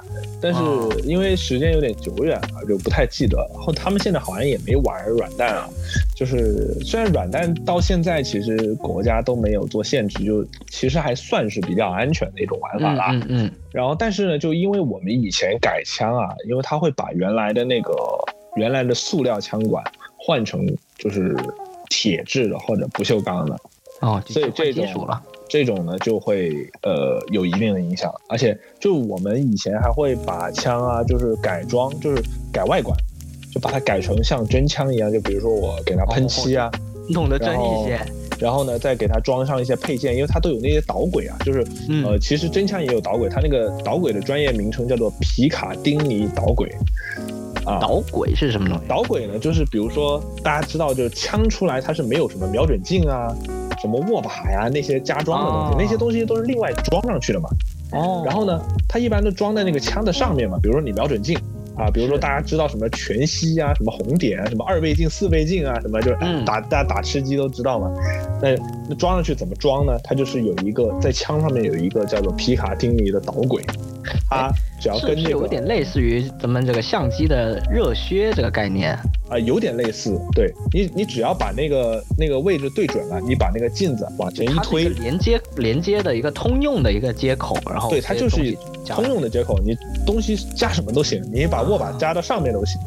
但是因为时间有点久远了，就不太记得。然后他们现在好像也没玩软弹啊，就是虽然软弹到现在其实国家都没有做限制，就其实还算是比较安全的一种玩法啦。嗯嗯。然后但是呢，就因为我们以前改枪啊，因为他会把原来的那个原来的塑料枪管换成就是铁质的或者不锈钢的。哦，所以这种。这种呢就会呃有一定的影响，而且就我们以前还会把枪啊，就是改装，就是改外观，就把它改成像真枪一样，就比如说我给它喷漆啊，弄得真一些，然后呢再给它装上一些配件，因为它都有那些导轨啊，就是呃其实真枪也有导轨，它那个导轨的专业名称叫做皮卡丁尼导轨啊。导轨是什么东西？导轨呢就是比如说大家知道，就是枪出来它是没有什么瞄准镜啊。什么握把呀，那些加装的东西，那些东西都是另外装上去的嘛。哦，然后呢，它一般都装在那个枪的上面嘛，比如说你瞄准镜啊，比如说大家知道什么全息啊，什么红点啊，什么二倍镜、四倍镜啊，什么就是嗯打大家打吃鸡都知道嘛。那那装上去怎么装呢？它就是有一个在枪上面有一个叫做皮卡丁尼的导轨，它只要跟这个有点类似于咱们这个相机的热靴这个概念？啊、有点类似，对你你只要把那个那个位置对准了，你把那个镜子往前一推连接连接的一个通用的一个接口，然后对，它就是通用的接口，你东西加什么都行，你把握把加到上面都行，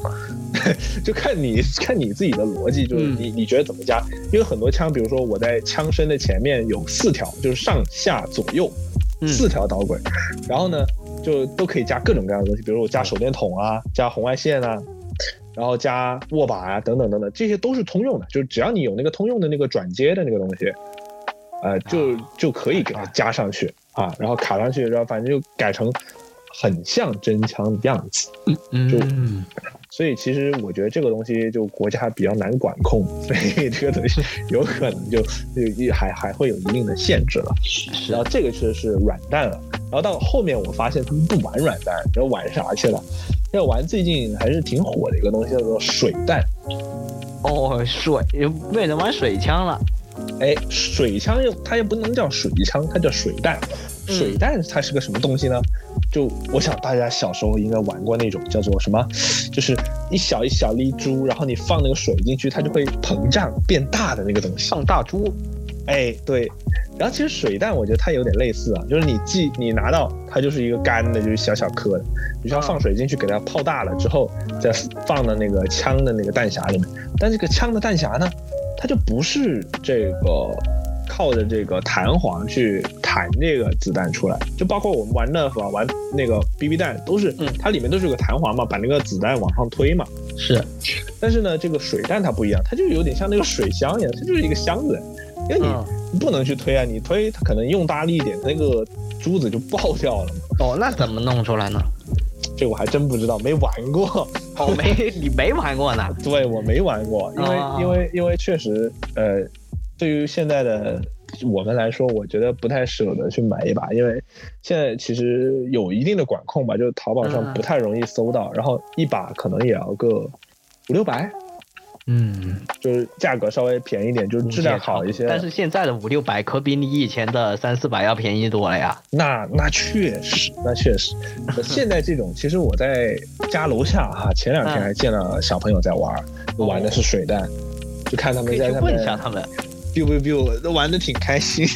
[LAUGHS] 就看你看你自己的逻辑，就是嗯你你觉得怎么加？因为很多枪，比如说我在枪身的前面有四条，就是上下左右嗯四条导轨，然后呢就都可以加各种各样的东西，比如我加手电筒啊，加红外线啊。然后加握把啊，等等等等，这些都是通用的，就是只要你有那个通用的那个转接的那个东西，呃，就啊就可以给它加上去啊，然后卡上去，然后反正就改成很像真枪的样子。就嗯，所以其实我觉得这个东西就国家比较难管控，所以这个东西 [LAUGHS] 有可能就就一还还会有一定的限制了。是然后这个是是软蛋了，然后到后面我发现他们不玩软弹，然后玩啥去了？要玩最近还是挺火的一个东西，叫做水弹。哦，水变成玩水枪了，哎，水枪又它又不能叫水枪，它叫水弹。嗯水弹它是个什么东西呢？就我想大家小时候应该玩过那种叫做什么，就是一小一小粒珠，然后你放那个水进去，它就会膨胀变大的那个东西。放大珠，哎，对。然后其实水弹我觉得它有点类似啊，就是你既你拿到它就是一个干的，就是小小颗的，你需要放水进去给它泡大了之后，再放到那个枪的那个弹匣里面。但这个枪的弹匣呢，它就不是这个靠着这个弹簧去弹这个子弹出来，就包括我们玩 Nerf 啊，玩那个 BB 弹都是，嗯它里面都是有个弹簧嘛，把那个子弹往上推嘛。是但是呢，这个水弹它不一样，它就有点像那个水箱一样，它就是一个箱子，因为你不能去推啊，你推它可能用大力一点，那个珠子就爆掉了。哦，那怎么弄出来呢？这我还真不知道，没玩过。哦，没你没玩过呢，[LAUGHS] 对我没玩过，因为、啊因为因为确实，呃，对于现在的我们来说，我觉得不太舍得去买一把，因为现在其实有一定的管控吧，就是淘宝上嗯不太容易搜到，然后一把可能也要个五六百，嗯，就是价格稍微便宜点，就是质量好一些。但是现在的五六百可比你以前的三四百要便宜多了呀。那那确实，那确实。现在这种，其实我在家楼下哈、前两天嗯还见了小朋友在玩，玩的是水弹，就看他们在问一下他们。Biu biu biu 都玩的挺开心。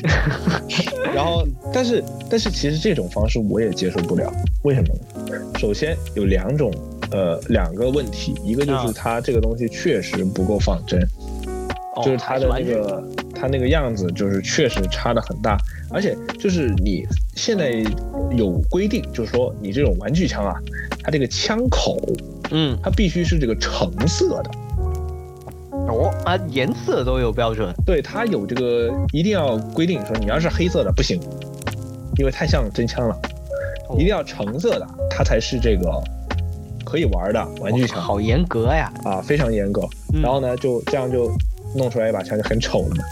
[LAUGHS] 然后，但是但是其实这种方式我也接受不了，为什么呢？首先有两种呃两个问题，一个就是啊它这个东西确实不够仿真，哦就是它的那个它那个样子就是确实差的很大，而且就是你现在有规定，就是说你这种玩具枪啊，它这个枪口嗯，它必须是这个橙色的，哦啊，颜色都有标准。对，它有这个一定要规定说你要是黑色的不行，因为太像真枪了，哦一定要橙色的，它才是这个可以玩的玩具枪好严格呀。啊，非常严格。嗯然后呢，就这样就弄出来一把枪就很丑了嘛，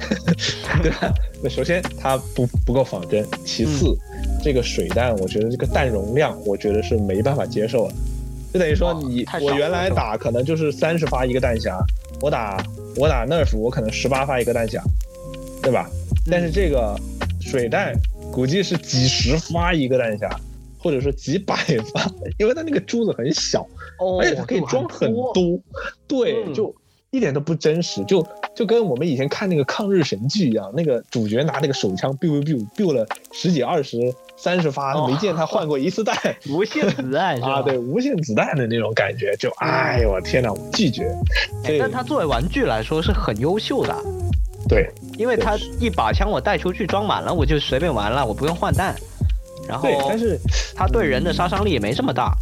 [LAUGHS] 对吧？那首先它不不够仿真，其次、嗯这个水弹，我觉得这个弹容量，我觉得是没办法接受的。就等于说哦你我原来打可能就是三十发一个弹匣，我打我打 nerf 我可能十八发一个弹匣，对吧？但是这个水弹估计是几十发一个弹匣，或者说几百发，因为它那个珠子很小，哦而且它可以装很多，对，嗯就一点都不真实，就就跟我们以前看那个抗日神剧一样，那个主角拿那个手枪 biu biu biu biu 了十几二十三十发，哦没见他换过一次弹。[LAUGHS] 无限子弹 [LAUGHS] 是吧？啊，对，无限子弹的那种感觉，就哎呦我天哪，我拒绝。但他作为玩具来说是很优秀的，对因为他一把枪我带出去装满了，我就随便玩了，我不用换弹。然后对，但是它对人的杀伤力也没这么大。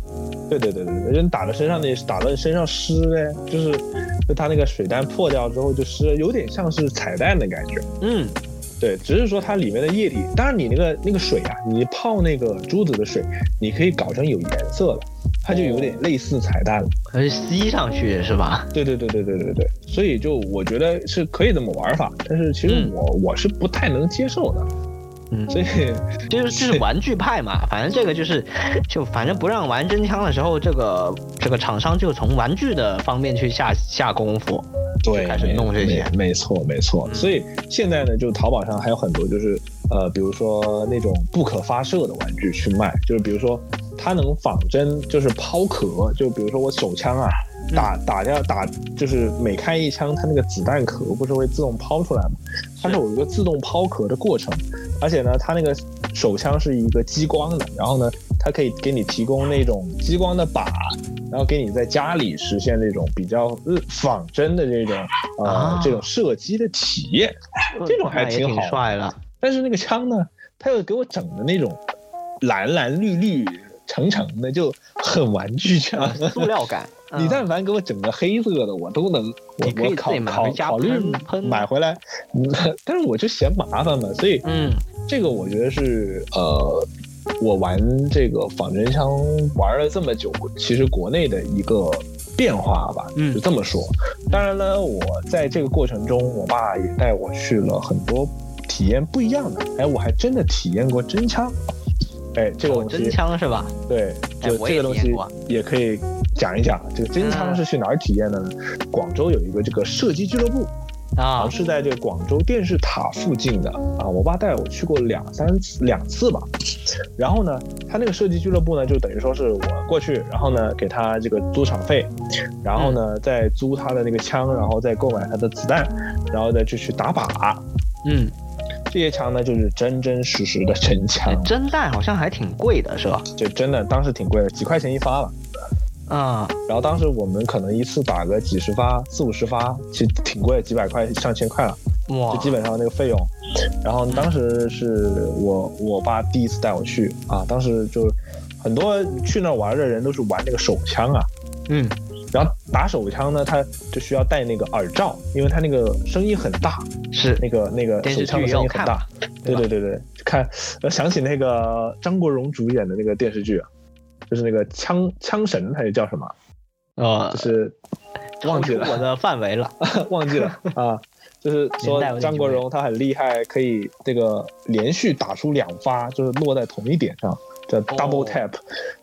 对对对对对，人打到身上那打到身上湿嘞，就是就他那个水弹破掉之后就湿，有点像是彩蛋的感觉。嗯，对，只是说它里面的液体，当然你那个那个水啊，你泡那个珠子的水，你可以搞成有颜色的，它就有点类似彩蛋了。可是吸上去是吧？对对对对对对对，所以就我觉得是可以这么玩法，但是其实嗯我、我是不太能接受的。嗯，所以 [LAUGHS] 就是就是玩具派嘛，反正这个就是就反正不让玩真枪的时候，这个这个厂商就从玩具的方面去下下功夫，对，开始弄这些，没错没错。所以现在呢，就淘宝上还有很多就是呃，比如说那种不可发射的玩具去卖，就是比如说它能仿真，就是抛壳，就比如说我手枪啊。打打掉打就是每开一枪，它那个子弹壳不是会自动抛出来吗？它是有一个自动抛壳的过程，而且呢，它那个手枪是一个激光的，然后呢，它可以给你提供那种激光的靶，然后给你在家里实现那种比较仿真的这种呃这种射击的体验，这种还挺好帅的。但是那个枪呢，它又给我整的那种蓝蓝绿绿橙橙的，就很玩具枪，塑料感。[LAUGHS] 你但凡给我整个黑色的，我都能，我我考考考虑买回来，但是我就嫌麻烦嘛，所以嗯，这个我觉得是呃，我玩这个仿真枪玩了这么久，其实国内的一个变化吧，嗯，就这么说。当然了，我在这个过程中，我爸也带我去了很多体验不一样的，哎，我还真的体验过真枪。哎，这个东西真枪是吧？对，就这个东西也可以讲一讲。这个真枪是去哪儿体验的呢？广州有一个这个射击俱乐部啊，是在这个广州电视塔附近的啊。我爸带我去过两三次，两次吧。然后呢，他那个射击俱乐部呢，就等于说是我过去，然后呢给他这个租场费，然后呢再租他的那个枪，然后再购买他的子弹，然后再就去打靶。嗯。这些枪呢，就是真真实实的真枪，真弹好像还挺贵的，是吧？就真的当时挺贵的，几块钱一发了。啊，然后当时我们可能一次打个几十发、四五十发，其实挺贵，几百块、上千块了。哇！就基本上那个费用。然后当时是我我爸第一次带我去啊，当时就很多去那玩的人都是玩那个手枪啊。嗯。然后打手枪呢，他就需要戴那个耳罩，因为他那个声音很大，是那个那个手枪的声音很大。对对对对，看，想起那个张国荣主演的那个电视剧啊，就是那个枪枪神还是叫什么？呃，就是忘记了我的范围了，[LAUGHS] 忘记了啊，就是说张国荣他很厉害，可以这个连续打出两发，就是落在同一点上。叫 double tap，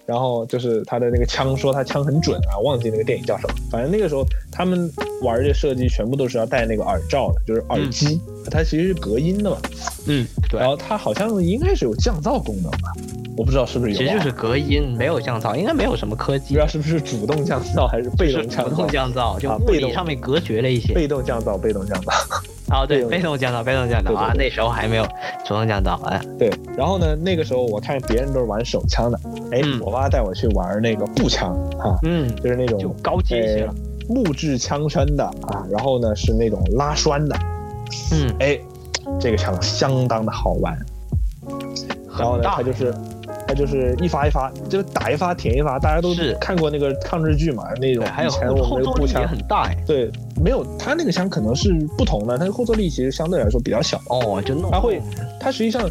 然后就是他的那个枪，说他枪很准啊，忘记那个电影叫什么。反正那个时候他们玩这射击，全部都是要戴那个耳罩的，就是耳机，它其实是隔音的嘛。嗯，对。然后它好像应该是有降噪功能吧，我不知道是不是有。其实就是隔音，没有降噪，应该没有什么科技。不知道是不是主动降噪还是被动降噪？主动降噪，就物理上面隔绝了一些。被动降噪，被动降噪。哦，对，被动降噪，被动降噪啊，那时候还没有主动降噪，哎，对。然后呢，那个时候我看别人都是玩手枪的，哎，我爸带我去玩那个步枪，哈，嗯，就是那种就高阶些了，木质枪身的啊，然后呢是那种拉栓的，嗯，哎，这个枪相当的好玩，然后呢，它就是。它就是一发一发，就打一发舔一发，大家都是看过那个抗日剧嘛，那种以前我们那个步枪很大哎，对，没有它那个枪可能是不同的，它的后坐力其实相对来说比较小哦，真的它会，它实际上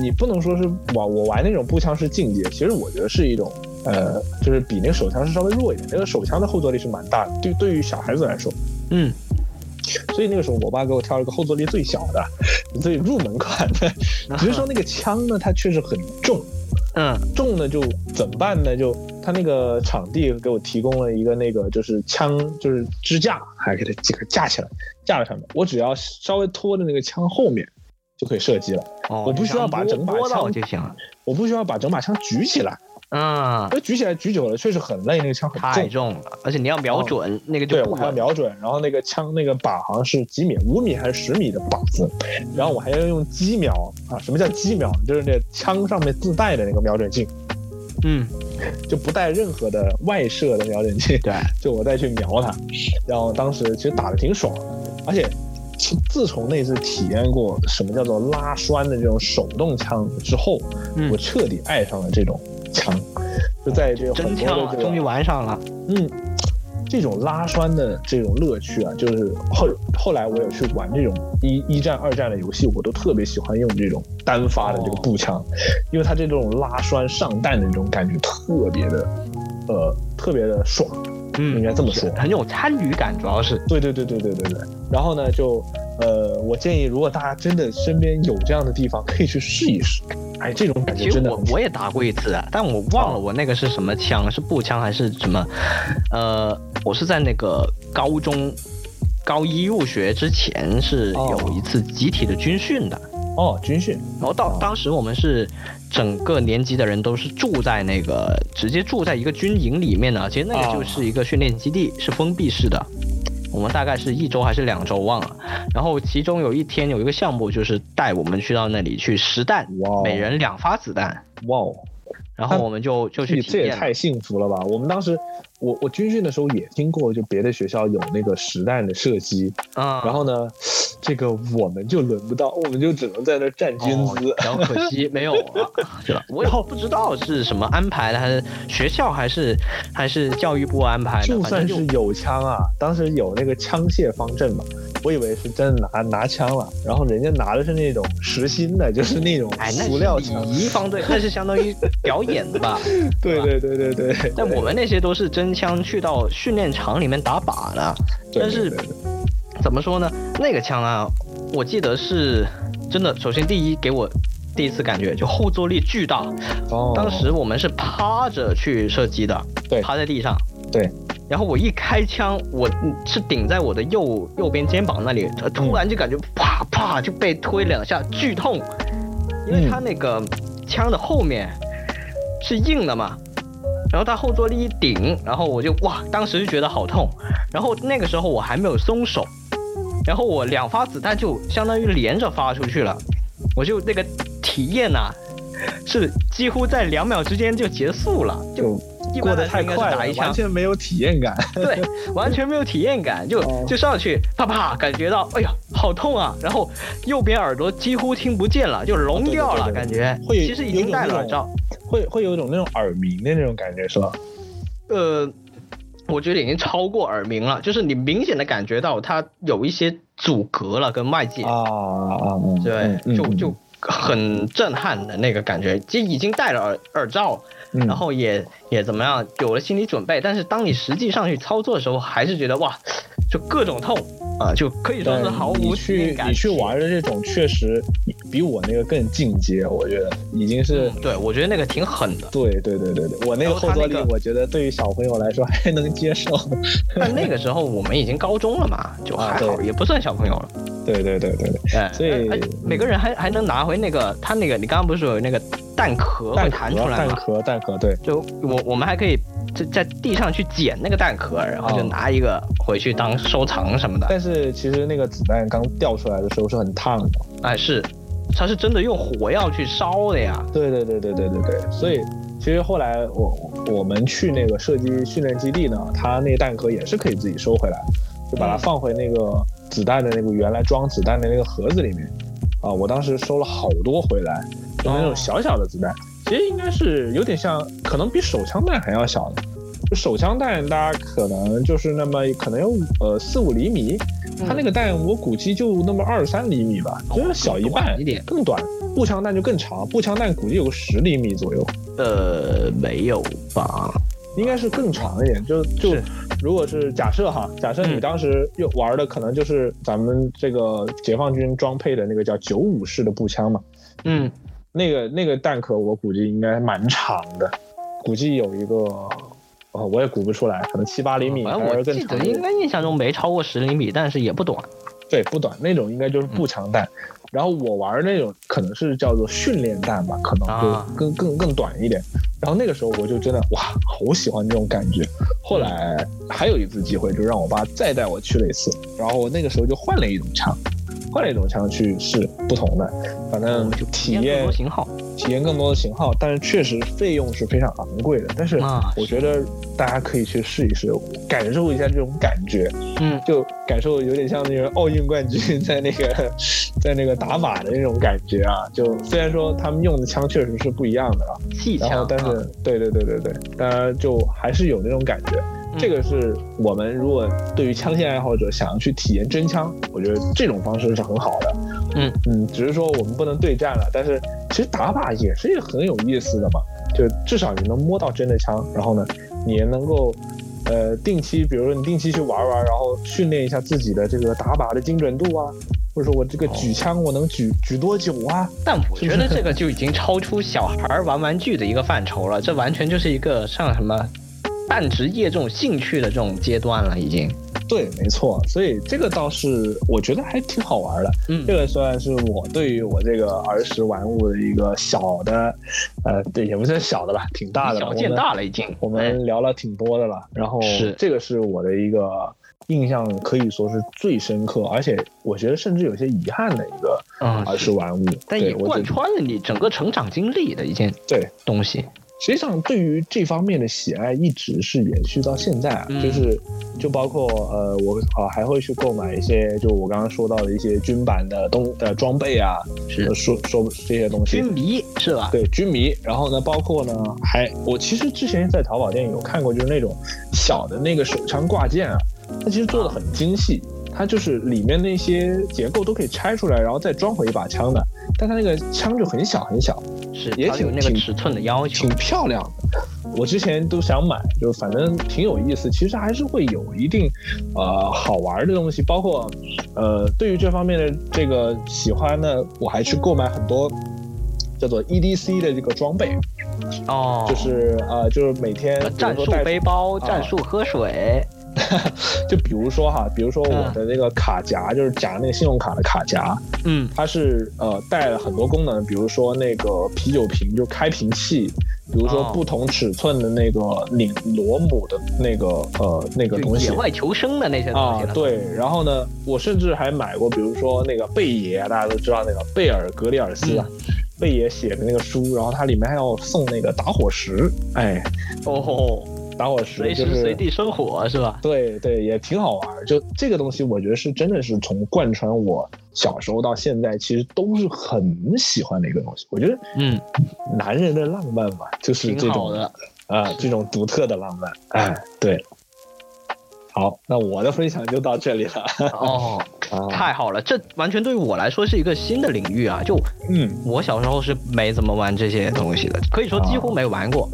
你不能说是我我玩那种步枪是境界，其实我觉得是一种呃，就是比那个手枪是稍微弱一点，那个手枪的后坐力是蛮大的，对，对于小孩子来说，嗯。所以那个时候，我爸给我挑了个后坐力最小的，最入门款的。只是说那个枪呢，它确实很重。嗯，重呢就怎么办呢？就他那个场地给我提供了一个那个就是枪就是支架，还给它几个架起来，架在上面。我只要稍微拖着那个枪后面就可以射击了。哦，我不需要把整把枪就行了。我不需要把整把枪举起来。嗯，那举起来举久了确实很累，那个枪很太重了，而且你要瞄准那个就对我还要瞄准，然后那个枪那个靶好像是几米，五米还是十米的靶子，然后我还要用机瞄啊，什么叫机瞄？就是那枪上面自带的那个瞄准镜，嗯，就不带任何的外设的瞄准镜，对，就我再去瞄它，然后当时其实打的挺爽，而且自从那次体验过什么叫做拉栓的这种手动枪之后，我彻底爱上了这种。枪，就在这个真枪终于玩上了。嗯，这种拉栓的这种乐趣啊，就是后后来我有去玩这种一一战、二战的游戏，我都特别喜欢用这种单发的这个步枪，因为它这种拉栓上弹的这种感觉特别的，呃，特别的爽。嗯，应该这么说，很有参与感，主要是。对对对对对对对。然后呢，就呃，我建议，如果大家真的身边有这样的地方，可以去试一试。哎，这种感觉真的。我我也打过一次啊，但我忘了我那个是什么枪，是步枪还是什么？呃，我是在那个高中高一入学之前是有一次集体的军训的。哦，军训。然后到当时我们是整个年级的人都是住在那个直接住在一个军营里面的，其实那个就是一个训练基地，是封闭式的。我们大概是一周还是两周忘了。然后其中有一天有一个项目就是带我们去到那里去实弹，每人两发子弹。哇哦！然后我们就就去体验。这也太幸福了吧！我们当时。我我军训的时候也听过，就别的学校有那个实弹的射击啊，然后呢，这个我们就轮不到，我们就只能在那站军姿，[LAUGHS] 然后可惜没有了，是吧？我以后不知道是什么安排的，还是学校还是还是教育部安排的？就算是有枪啊，当时有那个枪械方阵嘛，我以为是真的拿拿枪了，然后人家拿的是那种实心的，就是那种塑料枪。方队那是相当于表演的吧？[LAUGHS] 对对对对对。但我们那些都是真。枪去到训练场里面打靶的，但是怎么说呢？那个枪啊，我记得是真的。首先，第一给我第一次感觉就后坐力巨大。哦。当时我们是趴着去射击的，对，趴在地上。对。然后我一开枪，我是顶在我的右右边肩膀那里，突然就感觉啪啪就被推两下，剧痛，因为它那个枪的后面是硬的嘛。然后它后坐力一顶，然后我就哇，当时就觉得好痛。然后那个时候我还没有松手，然后我两发子弹就相当于连着发出去了，我就那个体验呐，是几乎在两秒之间就结束了，就过得太快了，完全没有体验感。对，完全没有体验感，就 [LAUGHS] 就上去啪啪，感觉到哎呀好痛啊，然后右边耳朵几乎听不见了，就聋掉了，感觉。会，其实已经戴了耳罩。会会有一种那种耳鸣的那种感觉是吧？呃，我觉得已经超过耳鸣了，就是你明显的感觉到它有一些阻隔了跟外界。啊啊，对，就就很震撼的那个感觉，其实已经戴了耳耳罩，然后也也怎么样，有了心理准备，但是当你实际上去操作的时候，还是觉得哇。就各种痛啊，就可以说是毫无去你去玩的这种，确实比我那个更进阶，我觉得已经是对，我觉得那个挺狠的。对对对对对，我那个后坐力，我觉得对于小朋友来说还能接受。[LAUGHS] 但那个时候我们已经高中了嘛，就还好，也不算小朋友了。对对对对对，哎，所以每个人还还能拿回那个他那个，你刚刚不是说有那个蛋壳会弹出来吗？蛋壳蛋壳，对，就我我们还可以。在在地上去捡那个弹壳，然后就拿一个回去当收藏什么的。但是其实那个子弹刚掉出来的时候是很烫的。哎，是，它是真的用火药去烧的呀。对对对对对对对。所以其实后来我我们去那个射击训练基地呢，它那弹壳也是可以自己收回来，就把它放回那个子弹的那个原来装子弹的那个盒子里面。啊，我当时收了好多回来，就是那种小小的子弹。其实应该是有点像，可能比手枪弹还要小的。就手枪弹，大家可能就是那么可能有呃四五厘米，它那个弹我估计就那么二三厘米吧，就是小一半，一点更短。步枪弹就更长，步枪弹估计有个十厘米左右。呃，没有吧？应该是更长一点。就就如果是假设哈，假设你当时又玩的可能就是咱们这个解放军装配的那个叫九五式的步枪嘛。嗯。那个那个弹壳我估计应该蛮长的，估计有一个，哦，我也估不出来，可能七八厘米，反正我记得应该印象中没超过十厘米，但是也不短。对，不短，那种应该就是步枪弹。然后我玩那种可能是叫做训练弹吧，可能会更更更短一点。然后那个时候我就真的哇，好喜欢这种感觉。后来还有一次机会，就让我爸再带我去了一次，然后那个时候就换了一种枪。换了一种枪去试不同的，反正体验型号，体验更多的型号，但是确实费用是非常昂贵的。但是我觉得大家可以去试一试，感受一下这种感觉，嗯，就感受有点像那个奥运冠军在那个 [LAUGHS] 在那个打马的那种感觉啊。就虽然说他们用的枪确实是不一样的啊，然后但是对对对对对，当然就还是有那种感觉。这个是我们如果对于枪械爱好者想要去体验真枪，我觉得这种方式是很好的。嗯嗯，只是说我们不能对战了，但是其实打靶也是很有意思的嘛。就至少你能摸到真的枪，然后呢，你也能够，呃，定期，比如说你定期去玩玩，然后训练一下自己的这个打靶的精准度啊，或者说我这个举枪我能举举多久啊？但我觉得这个就已经超出小孩玩玩具的一个范畴了，这完全就是一个像什么半职业这种兴趣的这种阶段了，已经。对，没错，所以这个倒是我觉得还挺好玩的。嗯，这个算是我对于我这个儿时玩物的一个小的，呃，对，也不算小的吧，挺大的。小见大了已经。我们聊了挺多的了，然后是这个是我的一个印象，可以说是最深刻，而且我觉得甚至有些遗憾的一个儿时玩物。但也贯穿了你整个成长经历的一件对东西。实际上，对于这方面的喜爱一直是延续到现在啊，就是，就包括呃，我啊还会去购买一些，就我刚刚说到的一些军版的东呃装备啊，是说说这些东西。军迷是吧？对，军迷。然后呢，包括呢，还我其实之前在淘宝店有看过，就是那种小的那个手枪挂件啊，它其实做的很精细。它就是里面那些结构都可以拆出来，然后再装回一把枪的，但它那个枪就很小很小，是也挺那个尺寸的要求，挺漂亮的。我之前都想买，就反正挺有意思。其实还是会有一定，呃，好玩的东西。包括，呃，对于这方面的这个喜欢呢，我还去购买很多叫做 EDC 的这个装备。哦，就是呃，就是每天战术背包、战术喝水。[LAUGHS] 就比如说哈，比如说我的那个卡夹，就是夹那个信用卡的卡夹，嗯，它是呃带了很多功能，比如说那个啤酒瓶就开瓶器，比如说不同尺寸的那个拧螺母的那个呃那个东西，野外求生的那些东西。啊，对。然后呢，我甚至还买过，比如说那个贝爷，大家都知道那个贝尔格里尔斯啊，贝爷写的那个书，然后它里面还要送那个打火石，哎，哦。打火石，随时随地生火是吧？对对，也挺好玩。就这个东西，我觉得是真的是从贯穿我小时候到现在，其实都是很喜欢的一个东西。我觉得，嗯，男人的浪漫嘛，就是这种的啊，这种独特的浪漫。哎，对。好，那我的分享就到这里了。哦，[LAUGHS] 太好了，这完全对于我来说是一个新的领域啊！就，嗯，我小时候是没怎么玩这些东西的，可以说几乎没玩过。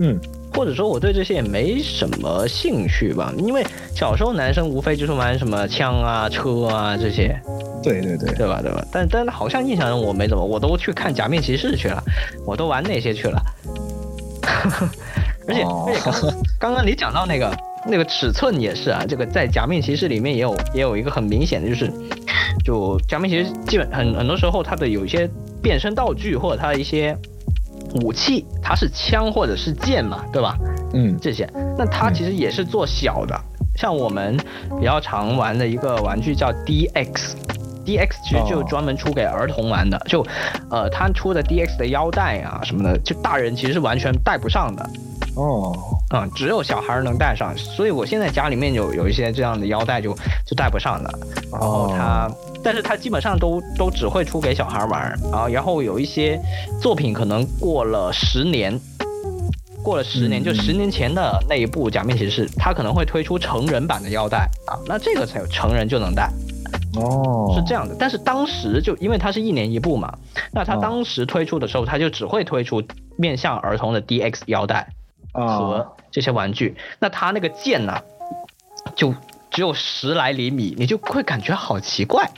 嗯。或者说我对这些也没什么兴趣吧，因为小时候男生无非就是玩什么枪啊、车啊这些，对对对，对吧对吧？但但好像印象中我没怎么，我都去看假面骑士去了，我都玩那些去了。[LAUGHS] 而且而且刚刚刚你讲到那个那个尺寸也是啊，这个在假面骑士里面也有也有一个很明显的就是，就假面骑士基本很很多时候它的有一些变身道具或者它的一些。武器它是枪或者是剑嘛，对吧？嗯，这些，那它其实也是做小的，像我们比较常玩的一个玩具叫 DX，DX 其实就专门出给儿童玩的，就，呃，它出的 DX 的腰带啊什么的，就大人其实是完全带不上的。哦，嗯，只有小孩能带上，所以我现在家里面有有一些这样的腰带就就带不上的，然后它。但是它基本上都都只会出给小孩玩啊，然后有一些作品可能过了十年，过了十年就十年前的那一部假面骑士，它可能会推出成人版的腰带啊，那这个才有成人就能戴哦，是这样的。但是当时就因为它是一年一部嘛，那它当时推出的时候，它就只会推出面向儿童的 DX 腰带和这些玩具，那它那个剑呢，就只有十来厘米，你就会感觉好奇怪。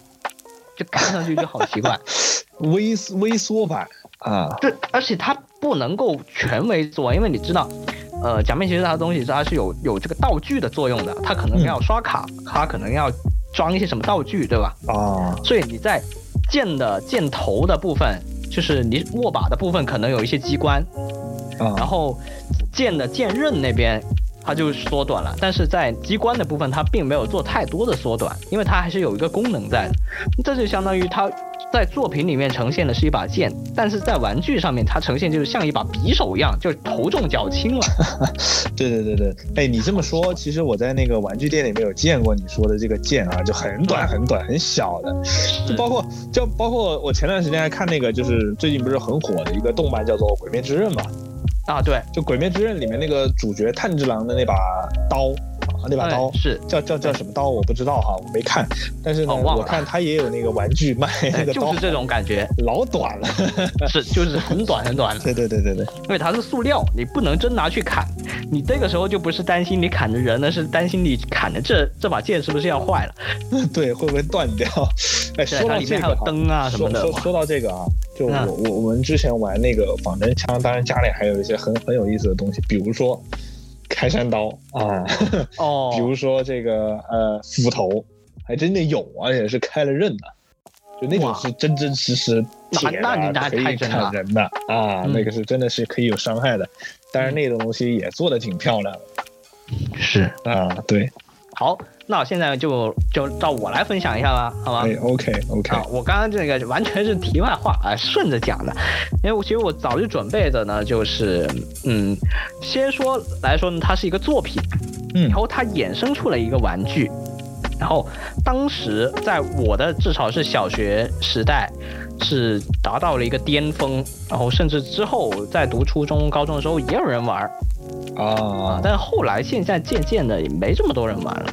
就看上去就好奇怪，[LAUGHS] 微微缩版啊，对，而且它不能够全微缩，因为你知道，呃，假面骑士它的东西它是有有这个道具的作用的，它可能要刷卡，它可能要装一些什么道具，对吧？哦，所以你在剑的剑头的部分，就是你握把的部分，可能有一些机关，啊，然后剑的剑刃那边。它就缩短了，但是在机关的部分，它并没有做太多的缩短，因为它还是有一个功能在的。这就相当于它在作品里面呈现的是一把剑，但是在玩具上面，它呈现就是像一把匕首一样，就头重脚轻了。[LAUGHS] 对对对对，哎，你这么说，其实我在那个玩具店里面有见过你说的这个剑啊，就很短很短很小的，就包括就包括我前段时间还看那个，就是最近不是很火的一个动漫叫做《鬼灭之刃》嘛。啊，对，就《鬼灭之刃》里面那个主角炭治郎的那把刀，啊那把刀是叫叫叫什么刀我不知道哈，我没看。但是呢，我看他也有那个玩具卖那个刀，就是这种感觉，[LAUGHS] 老短了，是就是很短很短。[LAUGHS] 对对对对对，因为它是塑料，你不能真拿去砍。你这个时候就不是担心你砍的人呢，是担心你砍的这这把剑是不是要坏了？[LAUGHS] 对，会不会断掉？哎，说到这个灯啊什么的。说说到这个啊，就我我我们之前玩那个仿真枪，当然家里还有一些很很有意思的东西，比如说开山刀啊，哦，[LAUGHS] 比如说这个呃斧头，还真的有，而且是开了刃的，就那种是真真实实铁的，可以砍人的啊，那个是真的是可以有伤害的。但是那个东西也做的挺漂亮的，是啊，对。好，那现在就就照我来分享一下吧，好吧？哎，OK OK。啊，我刚刚这个完全是题外话啊，顺着讲的，因为我其实我早就准备的呢，就是嗯，先说来说呢，它是一个作品，嗯，然后它衍生出了一个玩具，然后当时在我的至少是小学时代。是达到了一个巅峰，然后甚至之后在读初中、高中的时候也有人玩啊，但是后来现在渐渐的也没这么多人玩了。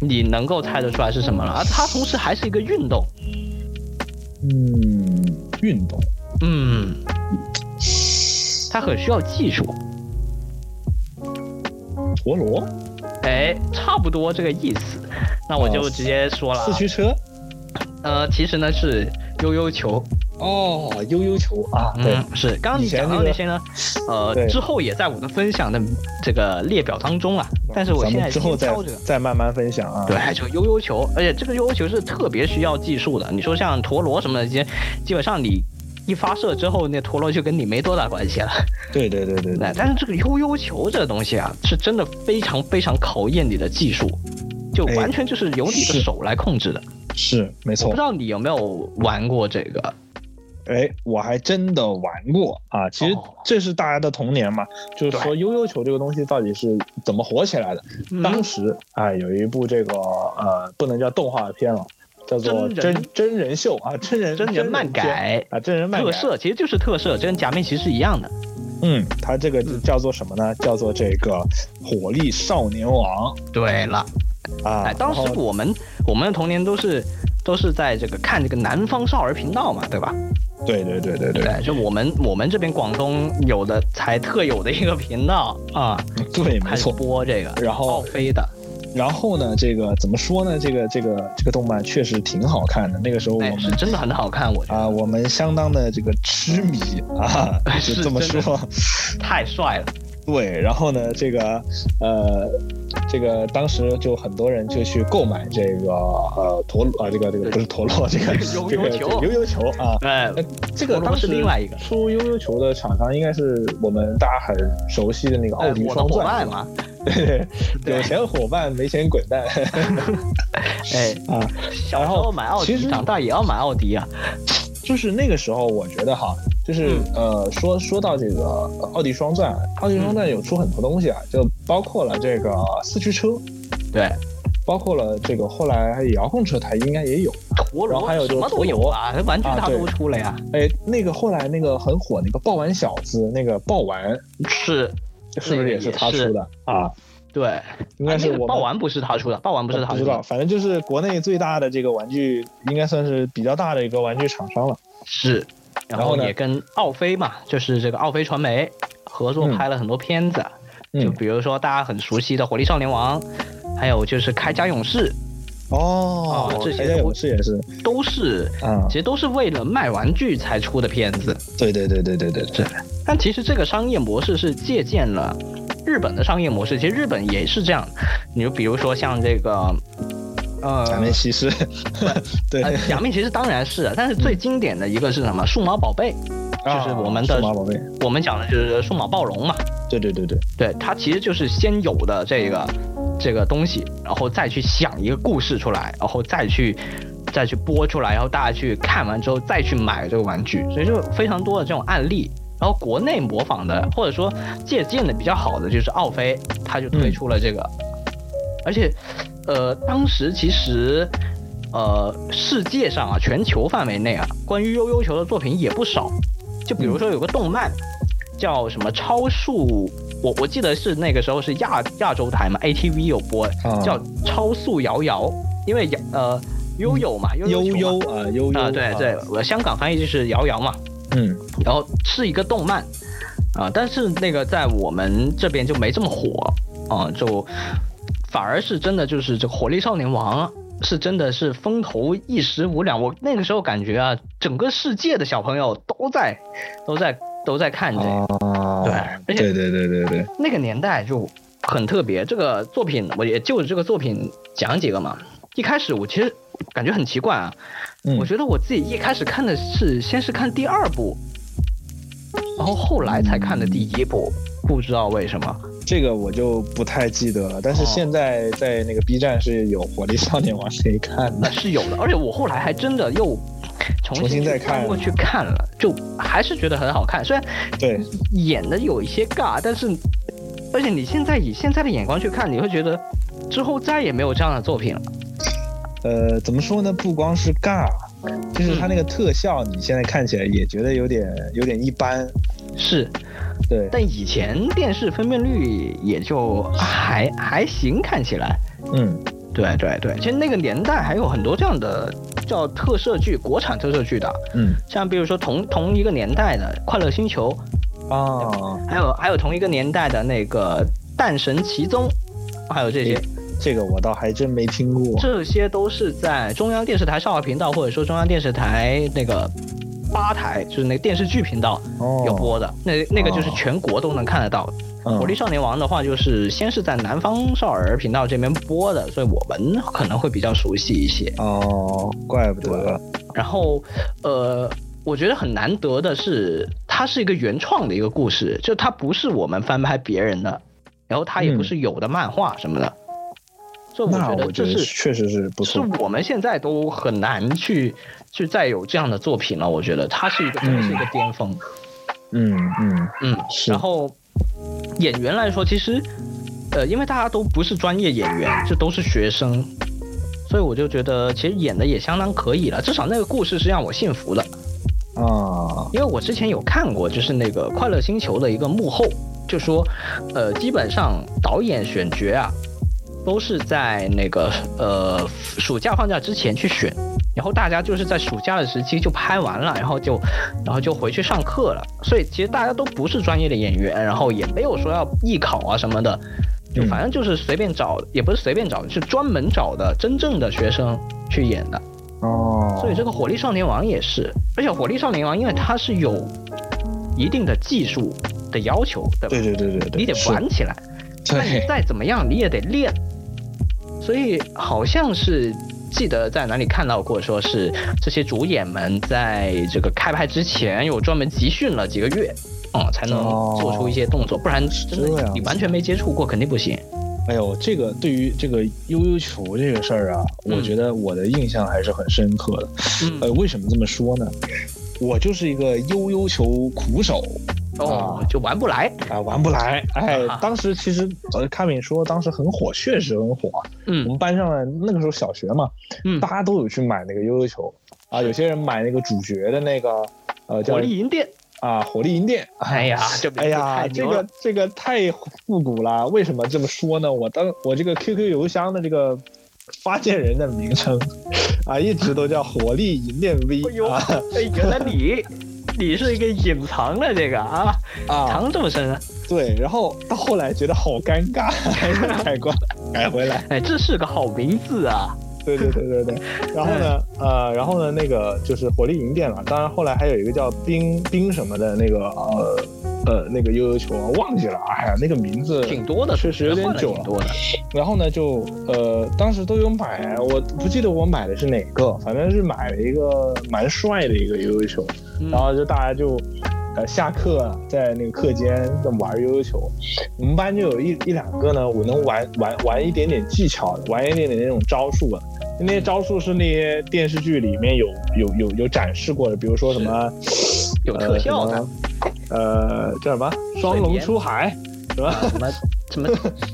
你能够猜得出来是什么了？而它同时还是一个运动，嗯，运动，嗯，它很需要技术。陀螺，哎，差不多这个意思。那我就直接说了，四驱车，呃，其实呢是。悠悠球哦，悠悠球啊，对，是刚刚你讲到那些呢，呃，之后也在我的分享的这个列表当中啊。但是我现在之后再再慢慢分享啊。对，这个悠悠球，而且这个悠悠球是特别需要技术的。你说像陀螺什么的，这些基本上你一发射之后，那陀螺就跟你没多大关系了。对对对对。对，但是这个悠悠球这个东西啊，是真的非常非常考验你的技术，就完全就是由你的手来控制的。是没错，我不知道你有没有玩过这个？哎，我还真的玩过啊！其实这是大家的童年嘛，就是说悠悠球这个东西到底是怎么火起来的？当时啊，有一部这个呃，不能叫动画片了，叫做真真人秀啊，真人真人漫改啊，真人漫特色，其实就是特摄，跟假面骑士一样的。嗯，它这个叫做什么呢？叫做这个火力少年王。对了。啊，当时我们我们的童年都是都是在这个看这个南方少儿频道嘛，对吧？对对对对对，就我们我们这边广东有的才特有的一个频道啊，[LAUGHS] 对，没错，播这个，然后奥飞的，然后呢，这个怎么说呢？这个这个这个动漫确实挺好看的，那个时候我们真的很好看，我啊，我们相当的这个痴迷啊，[LAUGHS] 就这么说，太帅了。对，然后呢，这个，呃，这个当时就很多人就去购买这个，呃，陀螺啊，这个这个不是陀螺，这个 [LAUGHS] 悠悠球，悠悠球啊，哎，这个当时另外一个出悠悠球的厂商应该是我们大家很熟悉的那个奥迪双钻嘛 [LAUGHS] [LAUGHS] 对，有钱伙伴没钱滚蛋，哎啊，小时候买奥迪，长大也要买奥迪啊。就是那个时候，我觉得哈，就是呃，说说到这个奥迪双钻，奥迪双钻有出很多东西啊，就包括了这个四驱车，对，包括了这个后来遥控车，它应该也有，然后还有就陀螺啊，玩具它都出了呀。哎，那个后来那个很火那个爆丸小子，那个爆丸是是不是也是他出的啊？对，应该是我爆丸不是他出的，爆丸不是他出的，不知道，反正就是国内最大的这个玩具，应该算是比较大的一个玩具厂商了。是，然后也跟奥飞嘛，就是这个奥飞传媒合作拍了很多片子，就比如说大家很熟悉的《火力少年王》，还有就是《铠甲勇士》。哦，这些勇士也是，都是，啊，其实都是为了卖玩具才出的片子。对对对对对对对。但其实这个商业模式是借鉴了。日本的商业模式，其实日本也是这样。你就比如说像这个，呃，假面骑士，[LAUGHS] 对，假面骑士当然是，但是最经典的一个是什么？数码宝贝，就是我们的数码宝贝。我们讲的就是数码暴龙嘛。对对对对，对，它其实就是先有的这个这个东西，然后再去想一个故事出来，然后再去再去播出来，然后大家去看完之后再去买这个玩具，所以就非常多的这种案例。然后国内模仿的或者说借鉴的比较好的就是奥飞，他就推出了这个，而且，呃，当时其实，呃，世界上啊，全球范围内啊，关于悠悠球的作品也不少，就比如说有个动漫，叫什么超速我我记得是那个时候是亚亚洲台嘛，ATV 有播，啊。叫《超速摇摇》，因为摇呃悠悠嘛，悠悠悠悠啊悠悠啊，对对，我香港翻译就是摇摇嘛，嗯。然后是一个动漫啊，但是那个在我们这边就没这么火啊，就反而是真的就是这火力少年王啊是真的是风头一时无两。我那个时候感觉啊，整个世界的小朋友都在都在都在看这个，啊对而且对对对对对，那个年代就很特别。这个作品我也就着这个作品讲几个嘛。一开始我其实感觉很奇怪啊，嗯我觉得我自己一开始看的是先是看第二部，然后后来才看的第一部，不知道为什么。这个我就不太记得了，但是哦现在在那个 B 站是有《火力少年王》可以看那的。是有的，而且我后来还真的又重重新再看过去看了，就还是觉得很好看。虽然对，演的有一些尬，但是而且你现在以现在的眼光去看，你会觉得之后再也没有这样的作品了。呃，怎么说呢？不光是尬，就是它那嗯个特效，你现在看起来也觉得有点有点一般。是，对，但以前电视分辨率也就还还行，看起来。嗯。对对对，其实那个年代还有很多这样的叫特摄剧，国产特摄剧的，嗯。像比如说同同一个年代的《快乐星球》，哦，还有还有同一个年代的那个《蛋神奇踪》，还有这些，这个我倒还真没听过。这些都是在中央电视台少儿频道或者说中央电视台那个八台，就是那个电视剧频道哦，有播的，那那个就是全国都能看得到火力少年王的话，就是先是在南方少儿频道这边播的，所以我们可能会比较熟悉一些。哦，怪不得。然后，呃，我觉得很难得的是，它是一个原创的一个故事，就它不是我们翻拍别人的，然后它也不是有的漫画什么的，所以我那觉得我觉得这是确实是不是。我们现在都很难去去再有这样的作品了。我觉得它是一个真的是一个巅峰。嗯嗯嗯，然后演员来说，其实呃，因为大家都不是专业演员，这都是学生，所以我就觉得其实演的也相当可以了。至少那个故事是让我信服的，啊，因为我之前有看过，就是那个《快乐星球》的一个幕后，就说呃，基本上导演选角啊，都是在那个呃暑假放假之前去选。然后大家就是在暑假的时期就拍完了，然后就，然后就回去上课了。所以其实大家都不是专业的演员，然后也没有说要艺考啊什么的，就嗯反正就是随便找，也不是随便找，是专门找的真正的学生去演的。哦，所以这个《火力少年王》也是，而且《火力少年王》因为它是有一定的技术的要求，对吧？对对对对对，你得玩起来，那你对，再怎么样你也得练。所以好像是记得在哪里看到过，说是这些主演们在这个开拍之前有专门集训了几个月，嗯，才能哦做出一些动作，不然真的你完全没接触过肯定不行。哎呦，这个对于这个悠悠球这个事儿啊，嗯我觉得我的印象还是很深刻的。嗯，呃，为什么这么说呢？我就是一个悠悠球苦手哦，就玩不来。啊，玩不来。哎啊，当时其实呃，卡敏说当时很火，确实很火。嗯我嗯们班上那个时候小学嘛，嗯，大家都有去买那个悠悠球啊，有些人买那个主角的那个呃叫火力银店。啊火力银店。哎呀，哎呀，这个这个太复古了。为什么这么说呢？我当我这个 QQ 邮箱的这个发件人的名称啊，一直都叫火力银店 V 啊哎，原来你你是一个隐藏的这个啊，啊，藏这么深啊？对。然后到后来觉得好尴尬，[LAUGHS] 改过改回来。哎，这是个好名字啊！对对对对对。然后呢，呃，然后呢，那个就是火力营店了。当然后来还有一个叫冰冰什么的那个呃呃那个悠悠球啊，忘记了。哎呀，那个名字挺多的，确实有点久了。多的。然后呢，就呃，当时都有买，我不记得我买的是哪个，反正是买了一个蛮帅的一个悠悠球，嗯然后就大家就呃下课啊在那个课间在玩悠悠球，我们班就有一一两个呢，我能玩玩玩一点点技巧的，玩一点点那种招数的。那些招数是那些电视剧里面有有有有展示过的，比如说什么有特效的，呃，呃叫什么双龙出海，什么什么什么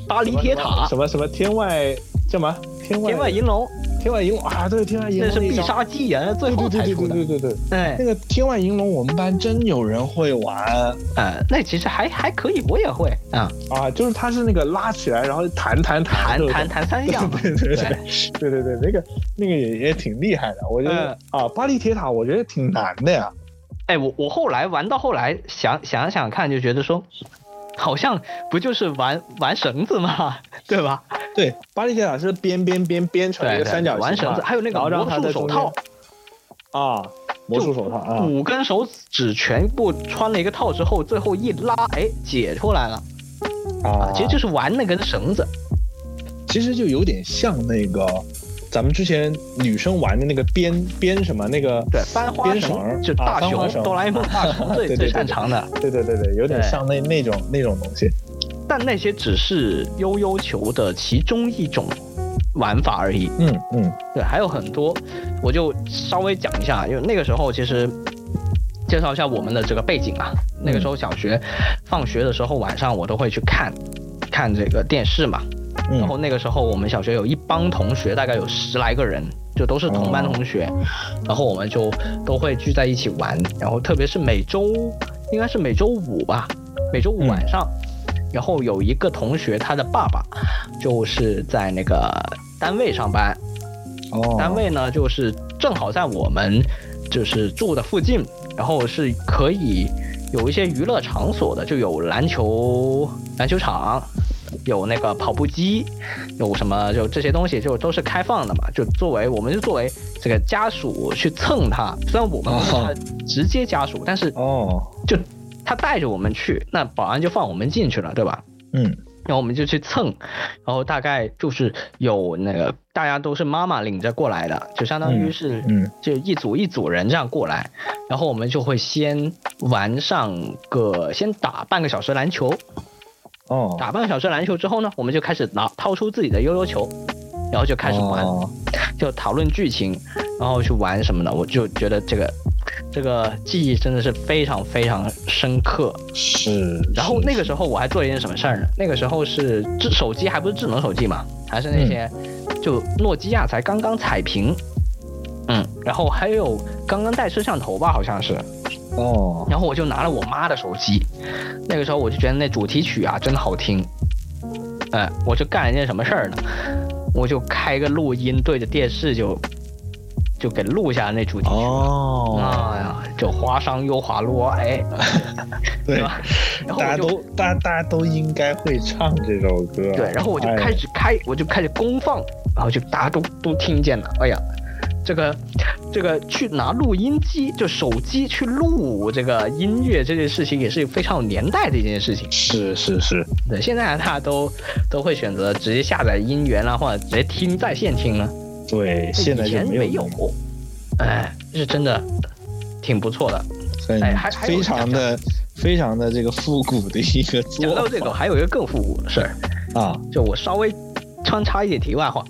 巴黎铁塔什、么什么天外叫什么？天外天外银龙、天外银龙啊，对，天外银龙那是必杀技啊，那最后对对对才出的。对对对对，哎那，个天外银龙我们班真有人会玩呃，那其实还还可以，我也会啊，啊，就是它是那个拉起来，然后弹弹弹弹弹弹三项嘛。对对对对对对对，那个那个也也挺厉害的，我觉得、啊，巴黎铁塔我觉得挺难的呀。哎，我我后来玩到后来想想想看，就觉得说，好像不就是玩玩绳子吗，对吧？对，巴黎铁塔是编编编编成一对对个三角形玩绳子，还有那个魔术手套，啊，魔术手套啊，五根手指全部穿了一个套之后，最后一拉，哎，解出来了啊！其实就是玩那根绳子，其实就有点像那个咱们之前女生玩的那个编编什么那个对，翻花编绳绳就啊大熊哆啦 A 梦大熊 [LAUGHS] 最最擅长的，对对对对，有点像那那种那种东西。但那些只是悠悠球的其中一种玩法而已。嗯嗯对，还有很多，我就稍微讲一下，因为那个时候其实介绍一下我们的这个背景啊。那个时候小学放学的时候晚上我都会去看看这个电视嘛。嗯，然后那个时候我们小学有一帮同学，大概有十来个人，就都是同班同学，然后我们就都会聚在一起玩。然后特别是每周应该是每周五吧，每周五晚上，然后有一个同学他的爸爸就是在那个单位上班，哦，单位呢，就是正好在我们就是住的附近，然后是可以有一些娱乐场所的，就有篮球篮球场，有那个跑步机，有什么就这些东西就都是开放的嘛，就作为我们就作为这个家属去蹭他，虽然我们不是他直接家属，但是哦，就他带着我们去，那保安就放我们进去了，对吧？嗯。然后我们就去蹭，然后大概就是有那个大家都是妈妈领着过来的，就相当于是嗯。就一组一组人这样过来，然后我们就会先玩上个先打半个小时篮球，哦，打半个小时篮球之后呢，我们就开始拿掏出自己的悠悠球，然后就开始玩，哦就讨论剧情，然后去玩什么的，我就觉得这个这个记忆真的是非常非常深刻。是。然后那个时候我还做了一件什么事儿呢？那个时候是智手机还不是智能手机嘛，还是那些、就诺基亚才刚刚彩屏，嗯，然后还有刚刚带摄像头吧，好像是。哦，然后我就拿了我妈的手机，那个时候我就觉得那主题曲啊真的好听，哎，我就干了一件什么事儿呢？我就开个录音对着电视就就给录下那主题曲。哦，哎呀，就花上又滑落，哎，[LAUGHS] 对吧？然后大家我就都大大家都应该会唱这首歌。对，然后我就哎开始开，我就开始公放，然后就大家都都听见了。哎呀，这个这个去拿录音机，就手机去录这个音乐这件事情，也是非常有年代的一件事情。是是是，对，现在大家都 [LAUGHS] 都会选择直接下载音源啦，或者直接听在线听了。对，现在以就没有前没有，哎，是真的挺不错的。很哎还还非常的非常的这个复古的一个做法。讲到这个，还有一个更复古的事儿，啊，就我稍微穿插一点题外话。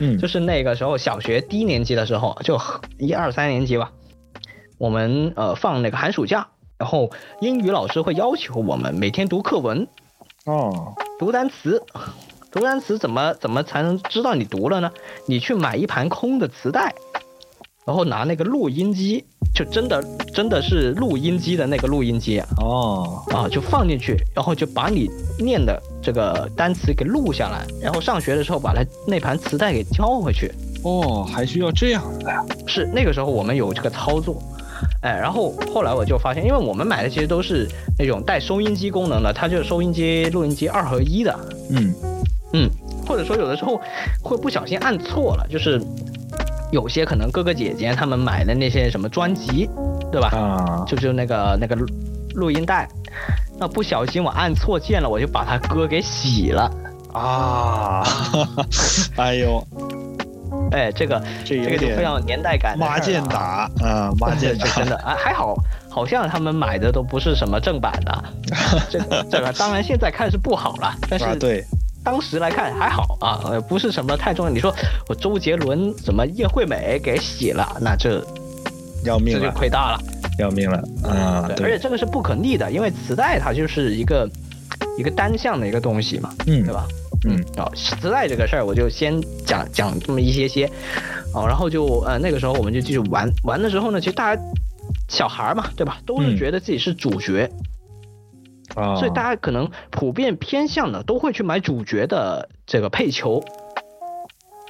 嗯，就是那个时候小学低年级的时候，就一二三年级吧，我们呃放那个寒暑假，然后英语老师会要求我们每天读课文、哦，读单词。读单词怎么怎么才能知道你读了呢？你去买一盘空的磁带，然后拿那个录音机，就真的真的是录音机的那个录音机啊，哦，啊，就放进去，然后就把你念的这个单词给录下来，然后上学的时候把它那盘磁带给交回去。哦，还需要这样的呀？是那个时候我们有这个操作，哎，然后后来我就发现，因为我们买的其实都是那种带收音机功能的，它就是收音机、录音机二合一的，嗯，嗯，或者说有的时候会不小心按错了，就是有些可能哥哥姐姐他们买的那些什么专辑，对吧？啊，就就那个那个录录音带，那不小心我按错键了，我就把他歌给洗了，啊，[LAUGHS] 哎呦，哎，这个这个就非常有年代感的事儿麻了剑啊打啊，麻剑这打，真的。啊，还好，好像他们买的都不是什么正版的。[LAUGHS] 这这个当然现在看是不好了，但啊，是对，当时来看还好啊，呃不是什么太重要。你说我周杰伦什么叶惠美给洗了，那这要命了，这就亏大了。要命了啊！对，而且，这个是不可逆的，因为磁带它就是一个一个单向的一个东西嘛，嗯对吧？嗯，哦，磁带这个事儿我就先讲讲这么一些些，哦，然后就呃那个时候我们就继续玩玩的时候呢，其实大家小孩嘛，对吧，都是嗯觉得自己是主角，啊，所以大家可能普遍偏向的都会去买主角的这个配球，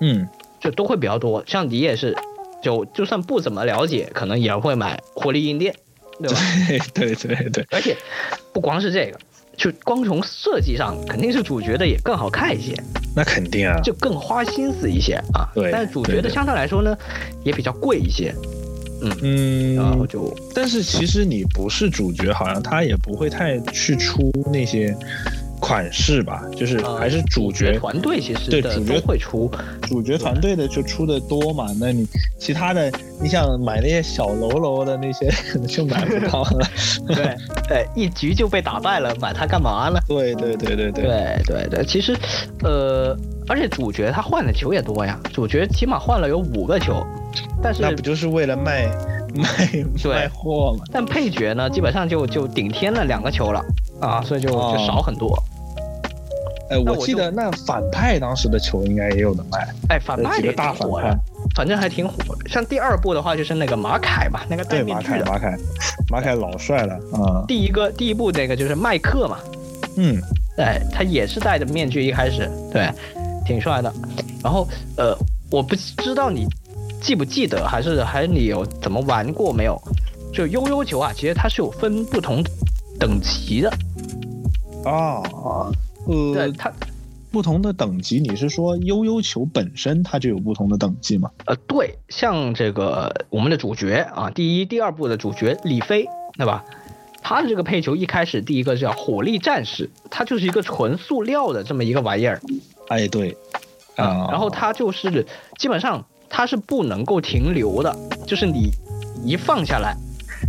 嗯就都会比较多。像你也是，就就算不怎么了解，可能也会买活力硬电，对吧？[LAUGHS] 对对对对，而且不光是这个，就光从设计上，肯定是主角的也更好看一些，那肯定啊，就更花心思一些啊。对但是主角的相对来说呢，也比较贵一些，然后嗯，就但是其实你不是主角，好像他也不会太去出那些款式吧，就是呃还是主角团队其实的对主角会出，主角团队的就出的多嘛，那你其他的，你想买那些小喽啰的那些，[LAUGHS] 可能就买不到了。[LAUGHS] 对，对，一局就被打败了，买它干嘛呢？对对对对对，对对对，其实，呃，而且主角他换的球也多呀，主角起码换了有五个球，但是那不就是为了卖卖卖货嘛？但配角呢，基本上就就顶天了两个球了啊，所以就哦就少很多。哎，那我记得那反派当时的球应该也有的卖，哎，反派也几个大反派反正还挺火的。像第二部的话，就是那个马凯嘛，那个戴对马面具的。凯马凯马凯老帅了啊，第一个第一部那个就是麦克嘛，嗯哎，他也是戴着面具，一开始对，挺帅的。然后呃，我不知道你记不记得，还是还是你有怎么玩过没有？就悠悠球啊，其实它是有分不同等级的，啊啊呃对，它不同的等级，你是说悠悠球本身它就有不同的等级吗？呃对，像这个我们的主角啊，第一、第二部的主角李飞，对吧？他的这个配球一开始第一个叫火力战士，它就是一个纯塑料的这么一个玩意儿，哎，对，啊，然后它就是基本上它是不能够停留的，就是你一放下来，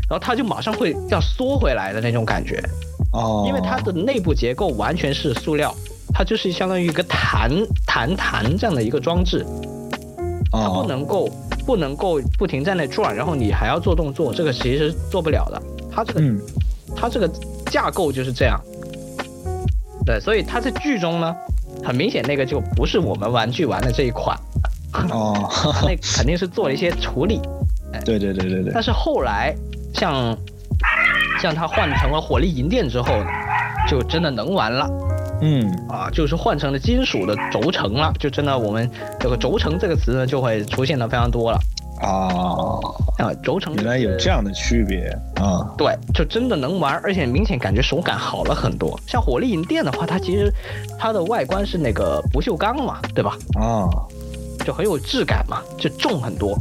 然后它就马上会这样缩回来的那种感觉，哦，因为它的内部结构完全是塑料，它就是相当于一个弹弹弹这样的一个装置，它哦不能够不能够不停在那转，然后你还要做动作，这个其实做不了的。它这个嗯。它这个架构就是这样，对，所以它在剧中呢，很明显那个就不是我们玩具玩的这一款。哦，[LAUGHS] 那肯定是做了一些处理。对对对对对。但，是后来像像它换成了火力银电之后呢，就真的能玩了嗯啊，就是换成了金属的轴承了，就真的我们这个轴承这个词呢就会出现的非常多了啊，啊，轴承原来有这样。的区别啊，对，就真的能玩，而且明显感觉手感好了很多。像火力银电的话，它其实它的外观是那个不锈钢嘛，对吧？啊，就很有质感嘛，就重很多。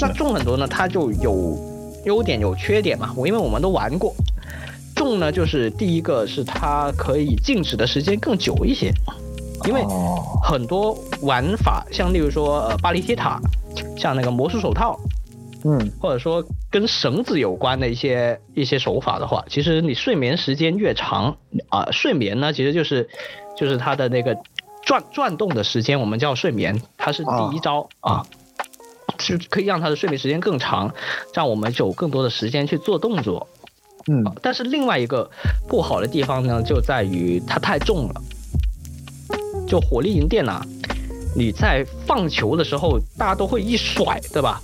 那重很多呢，它就有优点有缺点嘛。我因为我们都玩过，重呢就是第一个是它可以静止的时间更久一些，因为哦很多玩法，像例如说呃巴黎铁塔，像那个魔术手套，嗯或者说跟绳子有关的一些一些手法的话，其实你睡眠时间越长啊、睡眠呢其实就是就是它的那个转转动的时间，我们叫睡眠，它是第一招啊。是可以让他的睡眠时间更长，这样我们就有更多的时间去做动作。嗯但是另外一个不好的地方呢，就在于它太重了。就火力营电呐、你在放球的时候，大家都会一甩，对吧？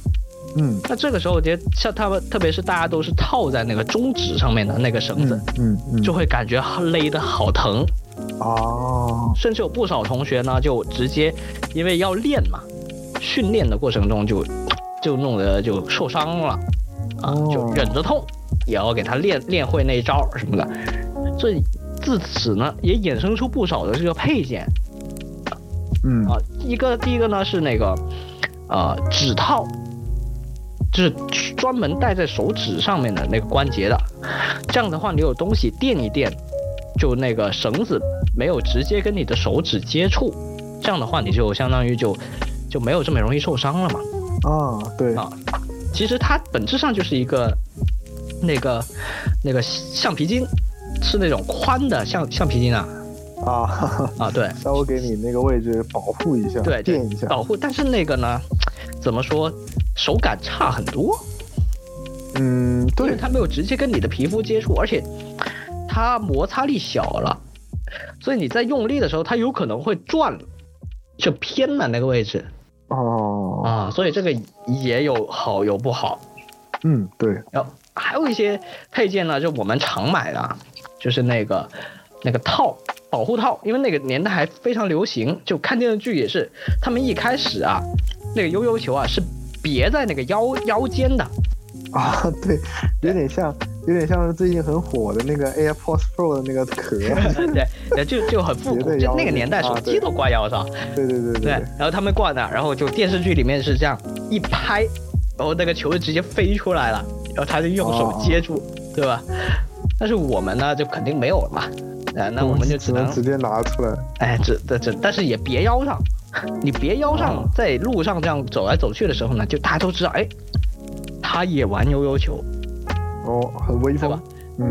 嗯那这个时候，我觉得像他们，特别是大家都是套在那个中指上面的那个绳子，嗯嗯，就会感觉勒得好疼。哦甚至有不少同学呢，就直接因为要练嘛，训练的过程中就就弄得就受伤了啊，哦就忍着痛也要给他练练会那一招什么的。所以自此呢，也衍生出不少的这个配件嗯啊。一个第一个呢是那个呃指套，就是专门戴在手指上面的那个关节的。这样的话，你有东西垫一垫，就那个绳子没有直接跟你的手指接触，这样的话你就相当于就就没有这么容易受伤了嘛。啊对。啊其实它本质上就是一个那个那个橡皮筋，是那种宽的橡橡皮筋啊。啊，啊，对。[LAUGHS] 稍微给你那个位置保护一下，对对垫一下，保护，但是那个呢，怎么说，手感差很多。嗯，因为对，它没有直接跟你的皮肤接触，而且它摩擦力小了，所以你在用力的时候，它有可能会转，就偏了那个位置哦，啊。所以这个也有好有不好。嗯，对。然后还有一些配件呢，就我们常买的，就是那个那个套保护套，因为那个年代还非常流行。就看电视剧也是，他们一开始啊，那个悠悠球啊是别在那个腰腰间的。啊，对，有点像，有点像是最近很火的那个 AirPods Pro 的那个壳。[LAUGHS] 对，就就很复古，就那个年代手机都挂腰上。对对对对。然后他们挂那，然后就电视剧里面是这样一拍，然后那个球就直接飞出来了，然后他就用手接住，对吧？但是我们呢，就肯定没有了嘛。呃，那我们就只能直接拿出来。哎，这这这，但是也别腰上，你别腰上，在路上这样走来走去的时候呢，就大家都知道，哎。他也玩悠悠球，哦，很威风，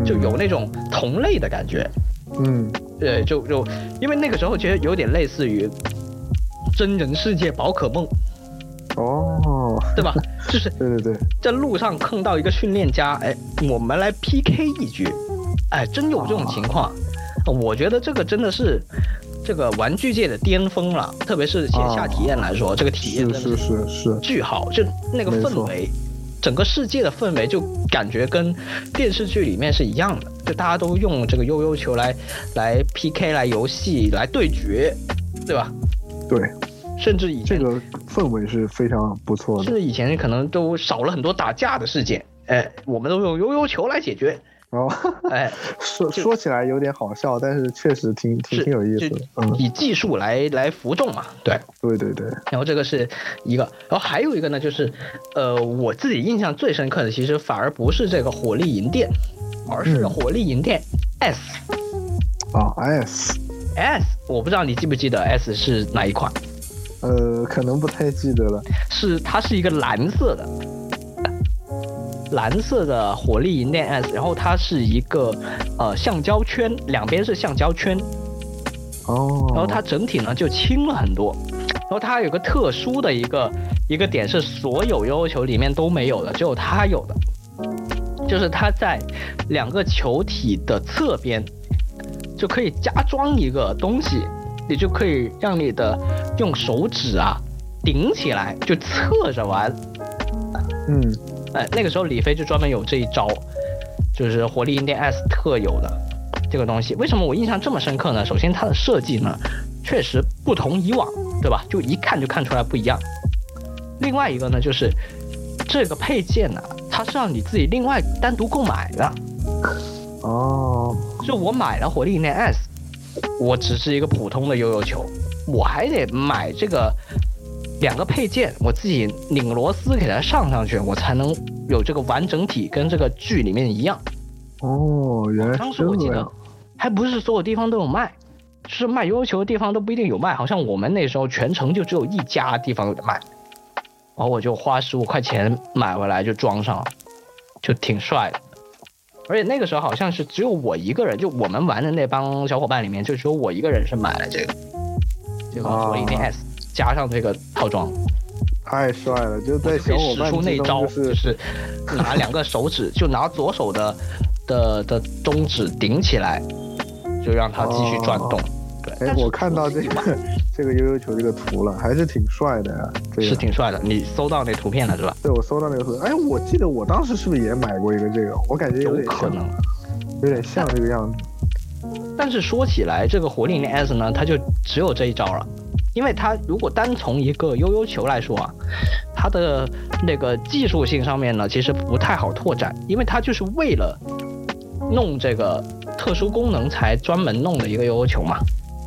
就有那种同类的感觉。嗯，对，就就因为那个时候其实有点类似于真人世界宝可梦。哦，对吧？[LAUGHS] 就是对对对，在路上碰到一个训练家，哎，我们来 PK 一局，哎，真有这种情况。我觉得这个真的是这个玩具界的巅峰了，特别是线下体验来说，这个体验真的是是巨好，就那个氛围。整个世界的氛围就感觉跟电视剧里面是一样的，就大家都用这个悠悠球来来 PK 来游戏来对决，对吧？对，甚至以前这个氛围是非常不错的。甚至以前可能都少了很多打架的事件，哎，我们都用悠悠球来解决。哦，哎，[LAUGHS] 说说起来有点好笑，但是确实挺挺挺有意思的。嗯，以技术来来服众嘛，对，对对对。然后这个是一个，然后还有一个呢，就是，呃，我自己印象最深刻的，其实反而不是这个火力银电，而是火力银电 S。啊，S。S，我不知道你记不记得 S 是哪一款？呃，可能不太记得了。是，它是一个蓝色的。蓝色的火力银电 S，然后它是一个呃橡胶圈，两边是橡胶圈，哦，然后它整体呢就轻了很多，然后它有个特殊的一个一个点是所有悠悠球里面都没有的，只有它有的，就是它在两个球体的侧边就可以加装一个东西，你就可以让你的用手指啊顶起来就侧着玩，嗯。哎，那个时候李飞就专门有这一招，就是活力银电 S 特有的这个东西。为什么我印象这么深刻呢？首先它的设计呢，确实不同以往，对吧？就一看就看出来不一样。另外一个呢，就是这个配件呢，它是让你自己另外单独购买的。哦，就我买了火力银电 S，我只是一个普通的悠悠球，我还得买这个。两个配件，我自己拧螺丝给它上上去，我才能有这个完整体，跟这个剧里面一样。哦，原来当时我记得。还不是所有地方都有卖，就是卖悠悠球的地方都不一定有卖。好像我们那时候全程就只有一家地方有卖，然后我就花十五块钱买回来就装上了，就挺帅的。而且那个时候好像是只有我一个人，就我们玩的那帮小伙伴里面，就只有我一个人是买了这个，这个火力 S。加上这个套装，太帅了！就在小伙伴使出那招，就是拿两个手指，[LAUGHS] 就拿左手的的的中指顶起来，就让它继续转动。对，哎，我看到这个 [LAUGHS] 这个悠悠球这个图了，还是挺帅的呀。是挺帅的，你搜到那图片了是吧？对，我搜到那个图。哎，我记得我当时是不是也买过一个这个？我感觉有可能，有点像这个样子。但是说起来，这个火力 S 呢，它就只有这一招了。因为它如果单从一个悠悠球来说啊，它的那个技术性上面呢，其实不太好拓展，因为它就是为了弄这个特殊功能才专门弄的一个悠悠球嘛。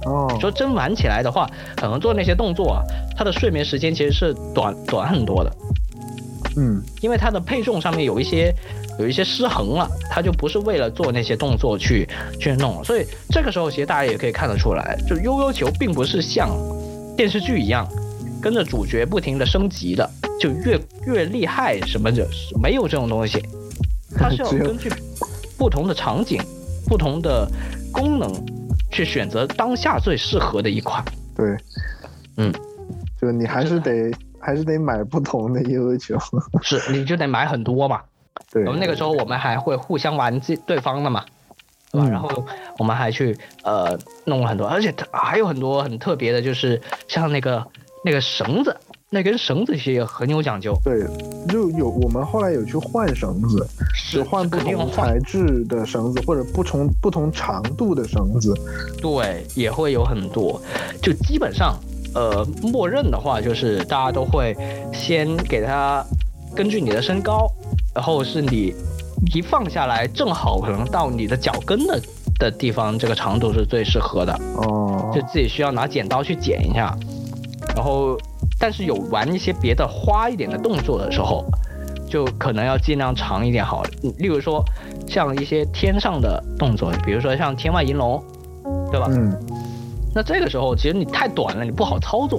哦。说真玩起来的话，可能做那些动作啊，它的睡眠时间其实是短短很多的。嗯。因为它的配重上面有一些有一些失衡了，它就不是为了做那些动作去去弄，所以这个时候其实大家也可以看得出来，就悠悠球并不是像。电视剧一样，跟着主角不停的升级的，就越越厉害什么的，没有这种东西。它是要 [LAUGHS] 根据不同的场景、不同的功能去选择当下最适合的一款。对，嗯，就你还是得还是得买不同的悠悠球。是，你就得买很多嘛。对。我们那个时候我们还会互相玩这对方的嘛。对吧？嗯然后我们还去呃弄了很多，而且它还有很多很特别的，就是像那个那个绳子，那根绳子其实也很有讲究，对，就有我们后来有去换绳子，是换不同材质的绳子或者不同不同长度的绳子。对，也会有很多，就基本上，呃，默认的话就是大家都会先给它根据你的身高，然后是你一放下来正好可能到你的脚跟的的地方，这个长度是最适合的，哦就，自己需要拿剪刀去剪一下，然后但是有玩一些别的花一点的动作的时候。就可能要尽量长一点好，嗯例如说像一些天上的动作，比如说像天外银龙，对吧？嗯，那这个时候，其实你太短了，你不好操作，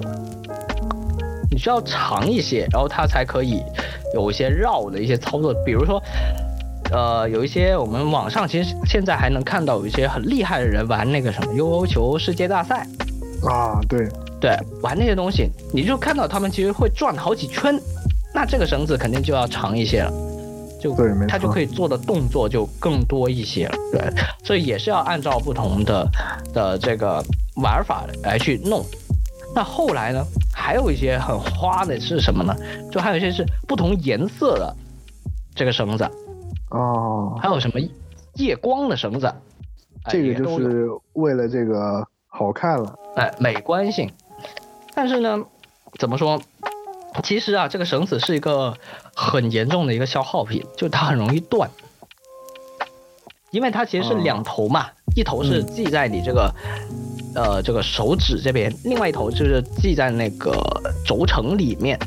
你需要长一些，然后它才可以有一些绕的一些操作。比如说，呃，有一些我们网上其实现在还能看到有一些很厉害的人玩那个什么悠悠球世界大赛，啊，对，对，玩那些东西，你就看到他们其实会转好几圈，那这个绳子肯定就要长一些了。就对没错它就可以做的动作就更多一些了，对，所以也是要按照不同的的这个玩法来去弄。那后来呢，还有一些很花的是什么呢？就还有一些是不同颜色的这个绳子，哦，还有什么夜光的绳子，哎这个就是为了这个好看了。哎，美观性。但是呢，怎么说？其实啊，这个绳子是一个很严重的一个消耗品，就它很容易断，因为它其实是哦两头嘛，一头是系在你这个、呃这个手指这边，另外一头就是系在那个轴承里面。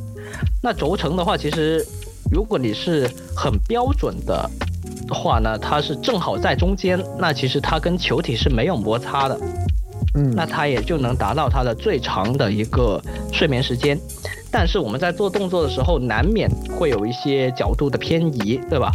那轴承的话，其实如果你是很标准的话呢，它是正好在中间，那其实它跟球体是没有摩擦的。嗯，那它也就能达到它的最长的一个睡眠时间。但是我们在做动作的时候，难免会有一些角度的偏移，对吧？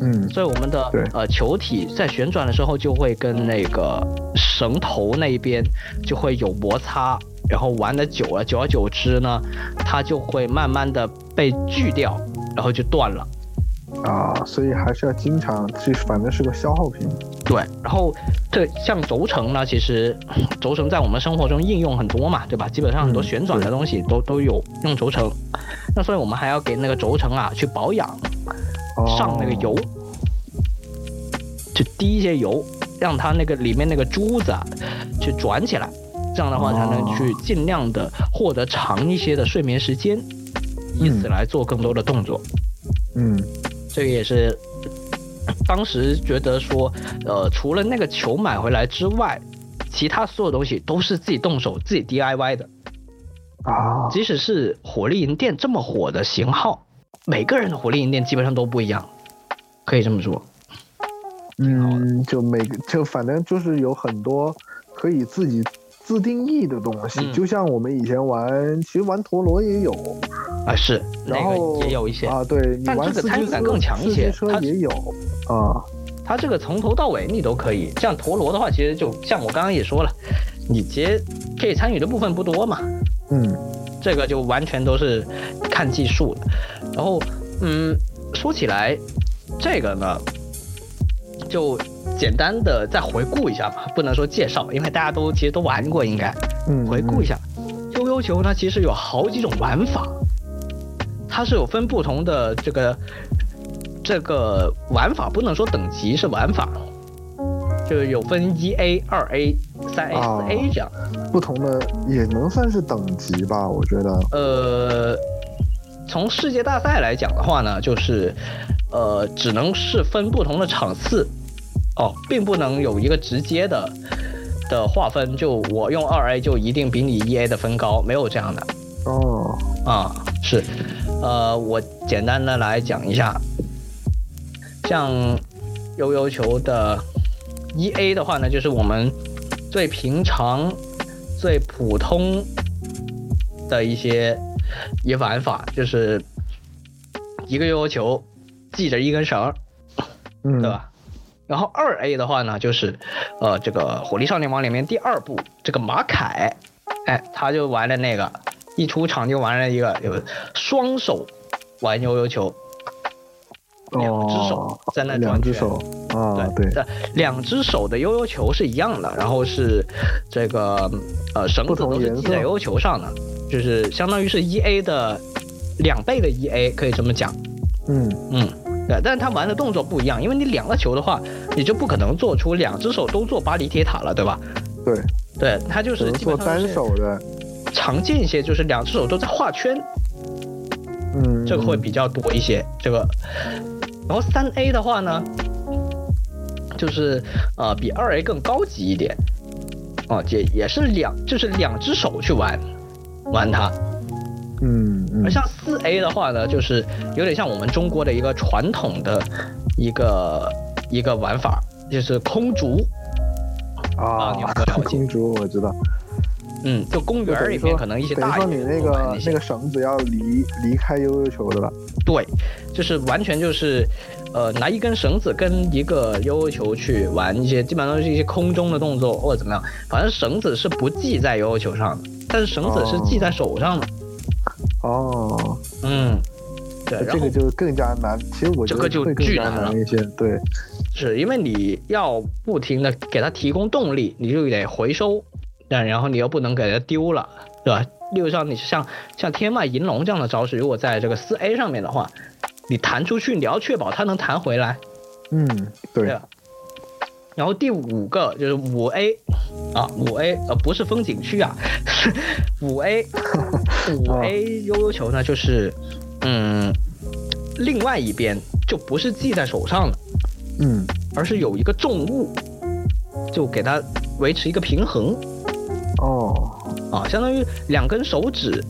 嗯，所以我们的呃球体在旋转的时候，就会跟那个绳头那一边就会有摩擦，然后玩的久了，久而久之呢，它就会慢慢的被锯掉，然后就断了。啊，所以还是要经常，这反正是个消耗品。对，然后这像轴承呢，其实轴承在我们生活中应用很多嘛，对吧？基本上很多嗯旋转的东西都、都有用轴承，那所以我们还要给那个轴承啊去保养，哦、上那个油，就滴一些油，让它那个里面那个珠子啊去转起来，这样的话才能哦去尽量的获得长一些的睡眠时间，以此嗯来做更多的动作。嗯，这个也是当时觉得说，呃，除了那个球买回来之外，其他所有东西都是自己动手、自己 DIY 的。啊，即使是火力银店这么火的型号，每个人的火力银店基本上都不一样，可以这么说。嗯，就每个就反正就是有很多可以自己自定义的东西，嗯。就像我们以前玩，其实玩陀螺也有，啊，是那然后个也有一些，啊，对你但玩个参与感更强一些车它也有啊，它这个从头到尾你都可以。像陀螺的话，其实就像我刚刚也说了，你其实可以参与的部分不多嘛，嗯。这个就完全都是看技术的。然后，嗯，说起来，这个呢，就简单的再回顾一下吧，不能说介绍，因为大家都其实都玩过，应该嗯，回顾一下。悠悠球它其实有好几种玩法，它是有分不同的这个这个玩法，不能说等级是玩法，就是有分一 A、二 A、三 A、啊四 A 这样。嗯，不同的也能算是等级吧，我觉得，呃，从世界大赛来讲的话呢，就是呃，只能是分不同的场次，哦，并不能有一个直接的的划分。就我用二 A 就一定比你一 A 的分高，没有这样的哦，啊。是，呃，我简单的来讲一下，像悠悠球的一 A 的话呢，就是我们最平常、最普通的一些一玩法，就是一个悠悠球系着一根绳儿，嗯，对吧？然后二 A 的话呢，就是呃这个《火力少年王》里面第二部这个马凯，哎，他就玩了那个，一出场就玩了一个有双手玩悠悠球，两只手哦在那两转圈。只手啊，对，对，两只手的悠悠球是一样的，然后是这个呃绳子都是系在悠悠球上的，就是相当于是一 A 的两倍的一 A，可以这么讲。嗯。嗯，对，但是他玩的动作不一样，因为你两个球的话，你就不可能做出两只手都做巴黎铁塔了，对吧？对，对，他就是做单手的，常见一些，就是两只手都在画圈，嗯，这个会比较多一些。这个，然后三 A 的话呢，就是呃比二 A 更高级一点，哦，也也是两就是两只手去玩玩它。嗯嗯。而像四 A 的话呢，就是有点像我们中国的一个传统的一个一个玩法，就是空竹。啊你有没有了解公主我知道，嗯，就公园儿里面可能一些等于大鱼说你那个那个绳子要离离开悠悠球的吧，对，就是完全就是，呃，拿一根绳子跟一个悠悠球去玩一些，基本上都是一些空中的动作或者怎么样，反正绳子是不系在悠悠球上的，但是绳子是系在手上的。哦，嗯，对，这个就更加难。其实我觉得这个就巨难了一些。对，是因为你要不停的给它提供动力，你就得回收，但然后你又不能给它丢了，对吧？例如像你像像天外银龙这样的招式，如果在这个四 A 上面的话，你弹出去，你要确保它能弹回来，嗯，对对，吧？然后第五个就是五 A 啊，五 A 呃不是风景区啊，[LAUGHS] 五 A 五 [LAUGHS] A 悠悠球呢就是嗯，另外一边就不是系在手上了，嗯，而是有一个重物，就给它维持一个平衡。哦，啊，相当于两根手指，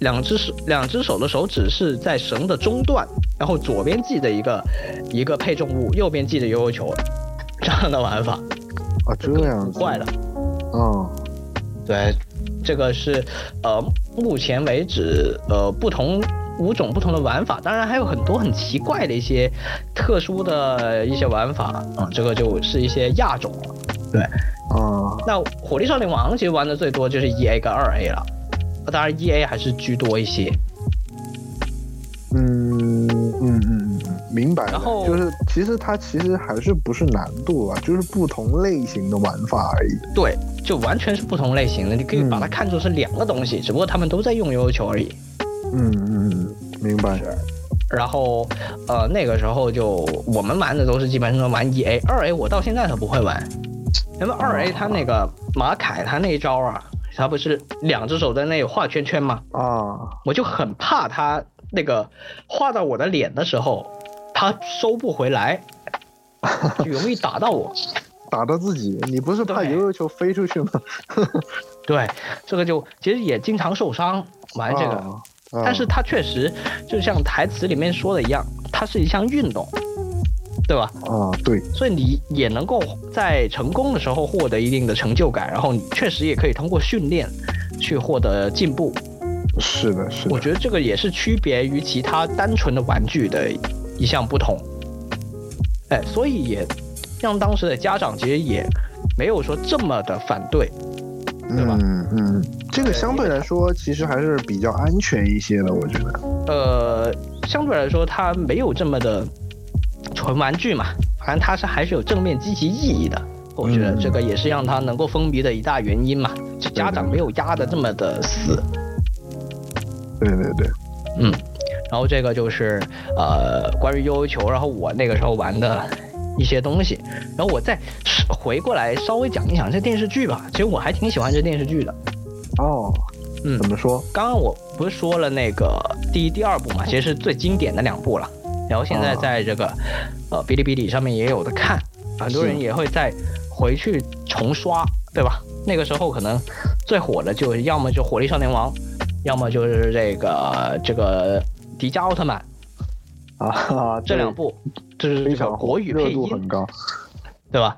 两只手两只手的手指是在绳的中段，然后左边系着一个一个配重物，右边系着悠悠球，这样的玩法。啊，这样子，坏了。哦，对，这个是呃目前为止呃不同五种不同的玩法，当然还有很多很奇怪的一些特殊的一些玩法啊、这个就是一些亚种了。对，啊，那火力少年王其实玩的最多就是 E A 跟二 A 了，当然 E A 还是居多一些。嗯嗯嗯嗯，明白了。然后就是其实它其实还是不是难度啊，就是不同类型的玩法而已。对，就完全是不同类型的，你可以把它看作是两个东西，只不过他们都在用悠悠球而已。嗯嗯嗯，明白。然后，呃，那个时候就我们玩的都是基本上玩 E A，二 A 我到现在都不会玩，因为二 A 他那个马凯他那一招啊，他不是两只手在那里画圈圈吗？啊，我就很怕他那个画到我的脸的时候，他收不回来，就容易打到我。[LAUGHS] 打到自己，你不是怕对悠悠球飞出去吗？[LAUGHS] 对，这个就其实也经常受伤玩这个。啊啊但是它确实就像台词里面说的一样，它是一项运动，对吧？啊，对，所以你也能够在成功的时候获得一定的成就感，然后你确实也可以通过训练去获得进步。是的，是的，我觉得这个也是区别于其他单纯的玩具的一项不同。哎，所以也让当时的家长其实也没有说这么的反对。对吧嗯嗯，这个相对来说其实还是比较安全一些的，我觉得。呃，相对来说，它没有这么的纯玩具嘛，反正它是还是有正面积极意义的。我觉得嗯这个也是让它能够风靡的一大原因嘛，就家长没有压的这么的死。对对对，嗯，然后这个就是呃关于悠悠球，然后我那个时候玩的一些东西，然后我再回过来稍微讲一讲这电视剧吧。其实我还挺喜欢这电视剧的。哦，嗯怎么说？刚刚我不是说了那个第一、第二部嘛，其实是最经典的两部了。然后现在哦在这个、呃哔哩哔哩上面也有的看，很多人也会再回去重刷，对吧？那个时候可能最火的就要么就《火力少年王》，要么就是这个这个迪迦奥特曼啊，这两部，就是这个国语配音度很，高。对吧？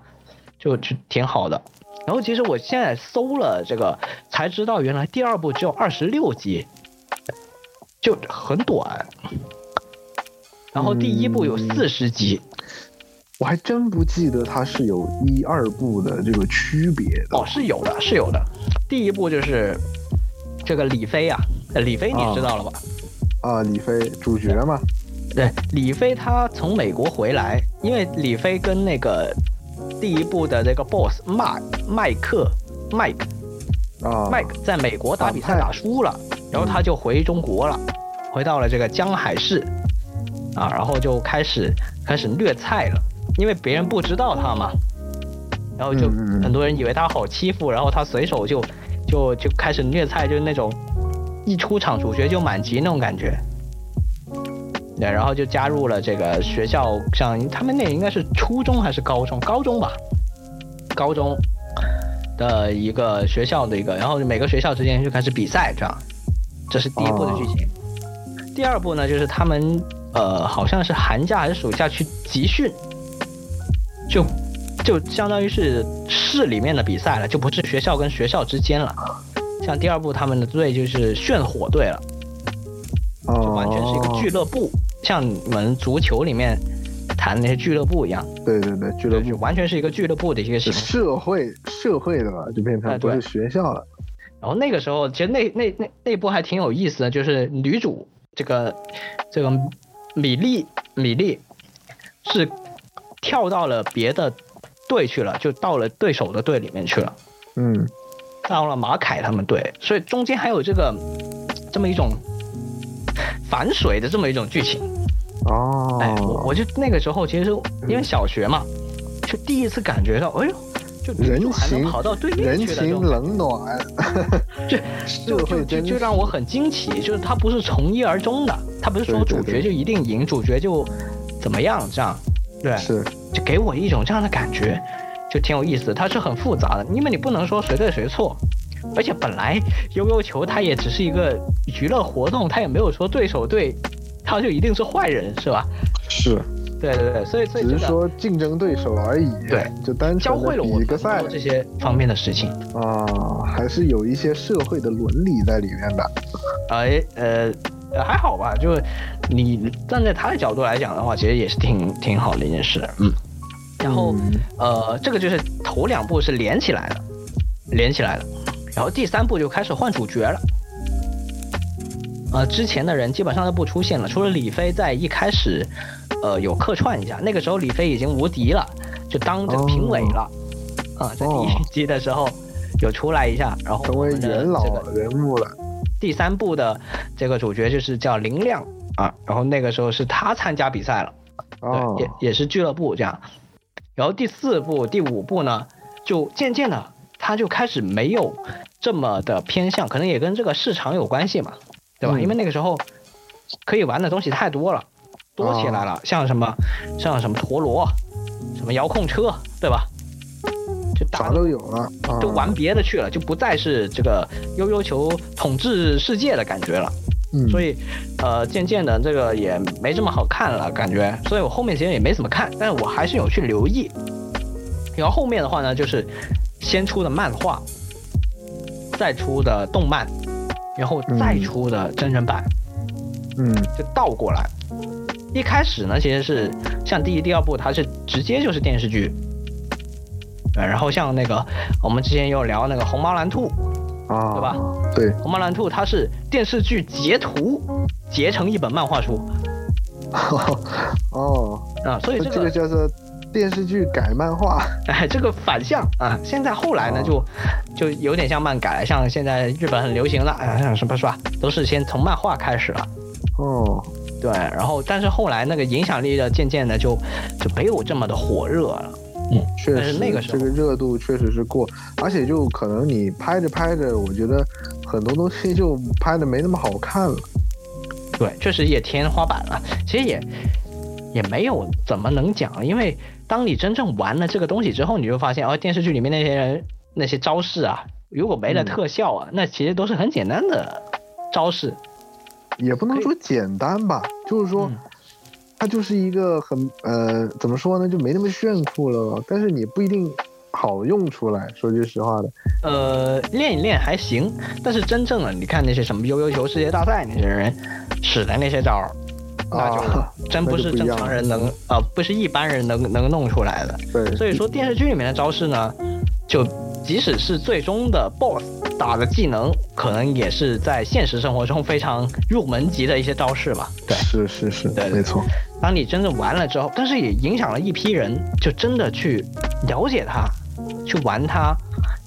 就就挺好的。然后其实我现在搜了这个，才知道原来第二部只有二十六集，就很短。然后第一部有嗯四十集，我还真不记得它是有一二部的这个区别的。哦，是有的，是有的。第一部就是这个李飞啊，呃李飞你知道了吧？啊，李飞主角嘛，对，李飞他从美国回来，因为李飞跟那个第一部的那个 boss 麦麦克麦克啊，麦克在美国打比赛打输了，然后他就回中国了，回到了这个江海市，啊，然后就开始开始虐菜了，因为别人不知道他嘛，然后就很多人以为他好欺负，然后他随手就就就开始虐菜，就是那种一出场主角就满级那种感觉。对，然后就加入了这个学校，像他们那应该是初中还是高中？高中吧，高中的一个学校的一个，然后每个学校之间就开始比赛，这样，这是第一部的剧情。第二部呢，就是他们呃，好像是寒假还是暑假去集训，就就相当于是市里面的比赛了，就不是学校跟学校之间了。像第二部他们的队就是炫火队了。就完全是一个俱乐，乐部，像你们足球里面谈的那些俱乐部一样，对对对，俱乐部完全是一个俱乐部的一个形式。社会社会的嘛，就变成不是学校了。然后那个时候，其实那那那那部还挺有意思的，就是女主这个这个米粒米粒是跳到了别的队去了，就到了对手的队里面去了，嗯，到了马凯他们队，所以中间还有这个这么一种反水的这么一种剧情。哦，哎，我我就那个时候其实因为小学嘛，就第一次感觉到，哎呦，就人情跑到对面人情去了这暖，这 [LAUGHS] 就就就就让我很惊奇，就是他不是从一而终的，他不是说主角就一定赢，主角就怎么样这样，对，是。就给我一种这样的感觉，就挺有意思的。它是很复杂的，因为你不能说谁对谁错，而且本来悠悠球它也只是一个娱乐活动，它也没有说对手对他就一定是坏人，是吧？是，对对对，所以所以只是说竞争对手而已。对，就单教会了我个赛多这些方面的事情。啊，还是有一些社会的伦理在里面的。哎呃呃还好吧，就是你站在他的角度来讲的话，其实也是挺挺好的一件事。嗯，然后、嗯呃，这个就是头两部是连起来的，连起来的，然后第三部就开始换主角了。呃，之前的人基本上都不出现了，除了李飞在一开始，呃，有客串一下。那个时候李飞已经无敌了，就当这个评委了。啊、在第哦一集的时候有出来一下，然后成为元老这个人物了。第三部的这个主角就是叫林亮啊，然后那个时候是他参加比赛了，哦对，，也也是俱乐部这样。然后第四部、第五部呢，就渐渐的他就开始没有这么的偏向，可能也跟这个市场有关系嘛，对吧？嗯因为那个时候可以玩的东西太多了，多起来了，像什么像什么陀螺，什么遥控车，对吧？就打啥都有了。啊、就玩别的去了，就不再是这个悠悠球统治世界的感觉了。嗯，所以，呃，渐渐的这个也没这么好看了，感觉。所以我后面其实也没怎么看，但是我还是有去留意。然后后面的话呢，就是先出的漫画，再出的动漫，然后再嗯出的真人版，嗯就倒过来。一开始呢，其实是像第一、第二部，它是直接就是电视剧。对，然后像那个我们之前有聊那个《红毛蓝兔》，啊，对吧？对，《红毛蓝兔》它是电视剧截图截成一本漫画书 [LAUGHS] 哦，啊，所以这这个个叫做电视剧改漫画。[LAUGHS] 哎这个反向啊，现在后来呢就就有点像漫改，像现在日本很流行了，哎像什么是吧，都是先从漫画开始了。哦，对，然后但是后来那个影响力的渐渐的就就没有这么的火热了。但确实是那个时候这个热度确实是过，而且就可能你拍着拍着，我觉得很多东西就拍的没那么好看了。对，确实也天花板了。其实也也没有怎么能讲，因为当你真正玩了这个东西之后，你就发现哦，电视剧里面那些人那些招式啊，如果没了嗯特效啊，那其实都是很简单的招式。也不能说简单吧，就是说嗯它就是一个很呃，怎么说呢，就没那么炫酷了，但是你不一定好用出来。说句实话的，呃，练一练还行，但是真正的你看那些什么悠悠球世界大赛那些人使的那些招儿，那就啊，真不是正常人能呃，不是一般人能能弄出来的。对，所以说电视剧里面的招式呢，就即使是最终的 BOSS 打的技能，可能也是在现实生活中非常入门级的一些招式吧。对，是是是，对没错。当你真的玩了之后，但是也影响了一批人，就真的去了解它，去玩它，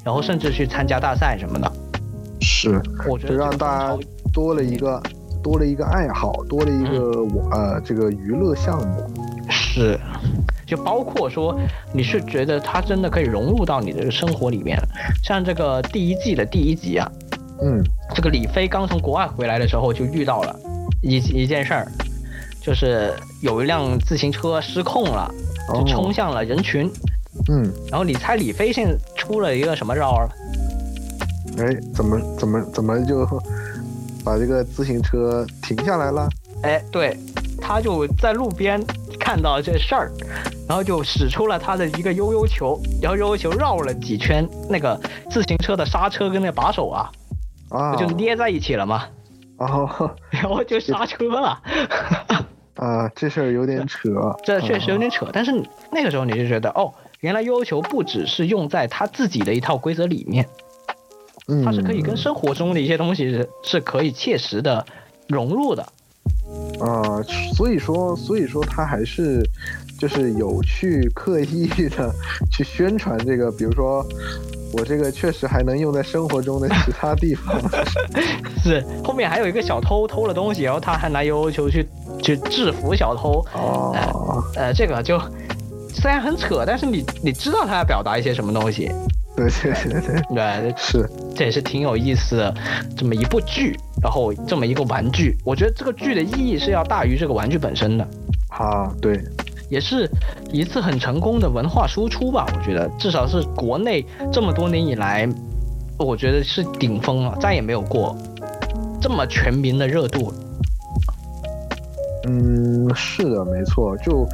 然后甚至去参加大赛什么的。是，我觉得让大家多了一个多了一个爱好，多了一个我、呃这个娱乐项目。是，就包括说你是觉得它真的可以融入到你的生活里面，像这个第一季的第一集啊，嗯。这个李飞刚从国外回来的时候就遇到了一一件事儿，就是有一辆自行车失控了，就哦冲向了人群，嗯，然后你猜李飞现在出了一个什么招儿？哎，怎么怎么怎么就 [LAUGHS] 把这个自行车停下来了？哎，对，他就在路边看到这事儿，然后就使出了他的一个悠悠球，然后悠悠球绕了几圈，那个自行车的刹车跟那把手啊，啊，就捏在一起了嘛，哦 [LAUGHS] 然后就刹车了。[LAUGHS] 啊，这事儿有点扯，[LAUGHS] 这确实有点扯，但是那个时候你就觉得，哦，原来悠悠球不只是用在他自己的一套规则里面，嗯，它是可以跟生活中的一些东西是是可以切实的融入的。啊，所以说，所以说他还是就是有去刻意的去宣传这个，比如说我这个确实还能用在生活中的其他地方。[LAUGHS] 是，后面还有一个小偷偷了东西，然后他还拿悠悠球去去制服小偷。哦，呃，这个就虽然很扯，但是你你知道他要表达一些什么东西，对对对对，对，是，这也是挺有意思的，这么一部剧，然后这么一个玩具，我觉得这个剧的意义是要大于这个玩具本身的，啊，对，也是一次很成功的文化输出吧。我觉得至少是国内这么多年以来，我觉得是顶峰了，再也没有过这么全民的热度。嗯，是的，没错。就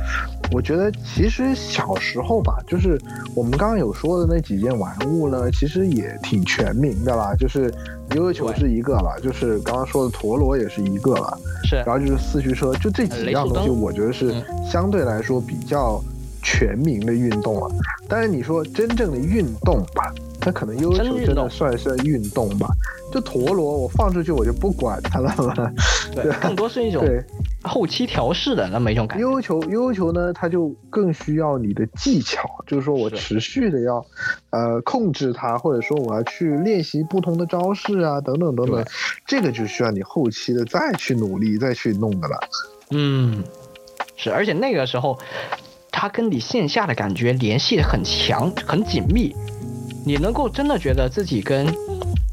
我觉得，其实小时候吧，就是我们刚刚有说的那几件玩物呢，其实也挺全民的啦。就是悠悠球是一个了，就是刚刚说的陀螺也是一个了，是然后就是四驱车，就这几样东西，我觉得是嗯相对来说比较全民的运动了。但是你说真正的运动吧，那可能悠悠球真的算是运动吧。就陀螺，我放出去我就不管它了嘛。[LAUGHS] 对，更多是一种对，后期调试的那么一种感觉。悠悠球，悠悠球呢，它就更需要你的技巧，就是说我持续的要，呃，控制它，或者说我要去练习不同的招式啊，等等等等，这个就需要你后期的再去努力，再去弄的了。嗯，是，而且那个时候，它跟你线下的感觉联系得很强、很紧密，你能够真的觉得自己跟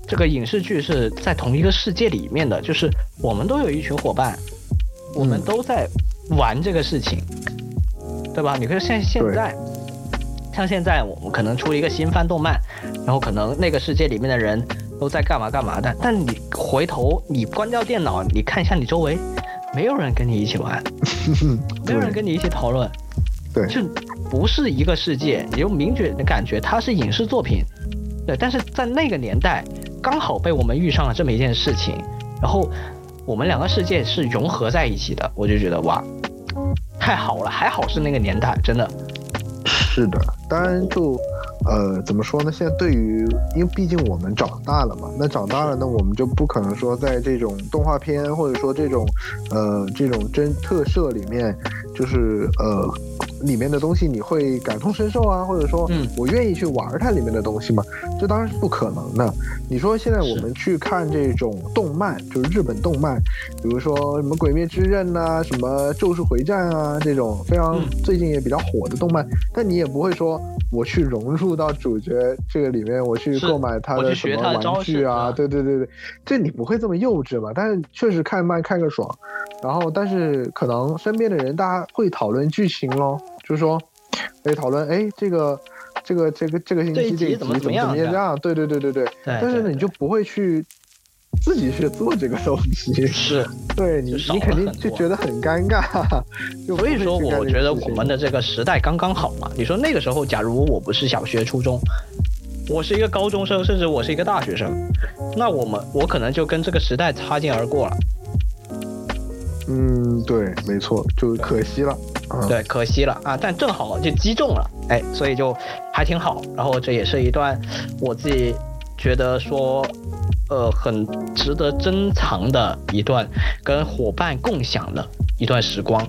这个影视剧是在同一个世界里面的，就是我们都有一群伙伴，我们嗯都在玩这个事情，对吧？你看像现在。像现在我们可能出了一个新番动漫，然后可能那个世界里面的人都在干嘛干嘛的，但你回头你关掉电脑，你看一下你周围，没有人跟你一起玩，[LAUGHS] 没有人跟你一起讨论，对，就不是一个世界，你就明确的感觉它是影视作品，对，但是在那个年代刚好被我们遇上了这么一件事情，然后我们两个世界是融合在一起的，我就觉得哇，太好了，还好是那个年代，[LAUGHS] 真的，是的，当然就，呃，怎么说呢？现在对于，因为毕竟我们长大了嘛，那长大了呢，我们就不可能说在这种动画片或者说这种，呃，这种真特摄里面，就是呃，里面的东西你会感同身受啊，或者说嗯我愿意去玩它里面的东西嘛，这当然是不可能的。你说现在我们去看这种动漫，就是日本动漫，比如说什么《鬼灭之刃》呐，什么《咒术回战》啊，这种非常嗯最近也比较火的动漫，但你也不会说我去融入到主角这个里面，我去购买他的什么玩具啊，对对对对，这你不会这么幼稚吧？但是确实看漫看个爽，然后但是可能身边的人大家会讨论剧情咯，就是说，哎，讨论哎这个。这个这个这个星期这一集怎么怎么怎么样？对对对对对。但是呢，你就不会去自己去做这个东西，[LAUGHS] 是。[LAUGHS] 对你你肯定就觉得很尴尬。[LAUGHS] 就所以说，我觉得我们的这个时代刚刚好嘛。你说那个时候，假如我不是小学、初中，我是一个高中生，甚至我是一个大学生，那我们我可能就跟这个时代擦肩而过了。嗯，对，没错，就可惜了。啊，对，可惜了啊！但正好就击中了，哎，所以就还挺好。然后这也是一段我自己觉得说，呃，很值得珍藏的一段跟伙伴共享的一段时光。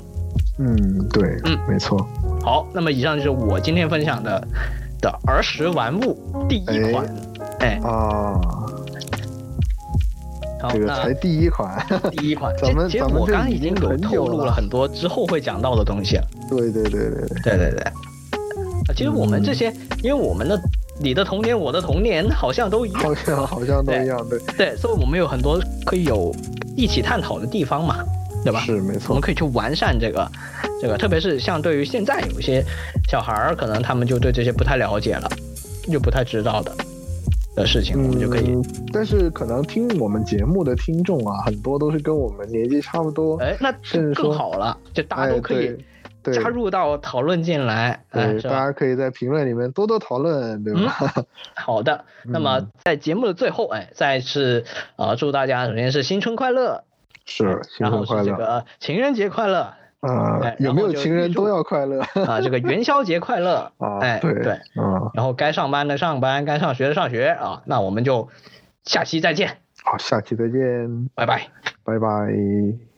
嗯，对，嗯，没错。好，那么以上就是我今天分享的的儿时玩物第一款，哎啊，好，这个那才第一款，[LAUGHS] 第一款，[LAUGHS] 咱们其实我刚刚已经有透露了很多之后会讲到的东西了。对对对对对，对对其实我们这些，嗯因为我们的你的童年，我的童年好像都一样，好像好像都一样，对，对，所以我们有很多可以有一起探讨的地方嘛，对吧？是没错。我们，可以去完善这个，这个，特别是像对于现在有一些小孩儿，可能他们就对这些不太了解了，就不太知道的的事情，我们就可以，嗯，但是可能听我们节目的听众啊，很多都是跟我们年纪差不多，哎，那就甚至更好了，就大家哎都可以加入到讨论进来，哎，对？大家可以在评论里面多多讨论，对吧？好的，[LAUGHS] 那么嗯。在节目的最后，哎，再次呃祝大家首先是新春快乐，是，新然后春快乐。是这个情人节快乐啊哎！有没有情人都要快乐啊，这个元宵节快乐啊！哎，对对，嗯，然后该上班的上班，该上学的上学啊，那我们就下期再见，好，下期再见，拜拜。拜拜。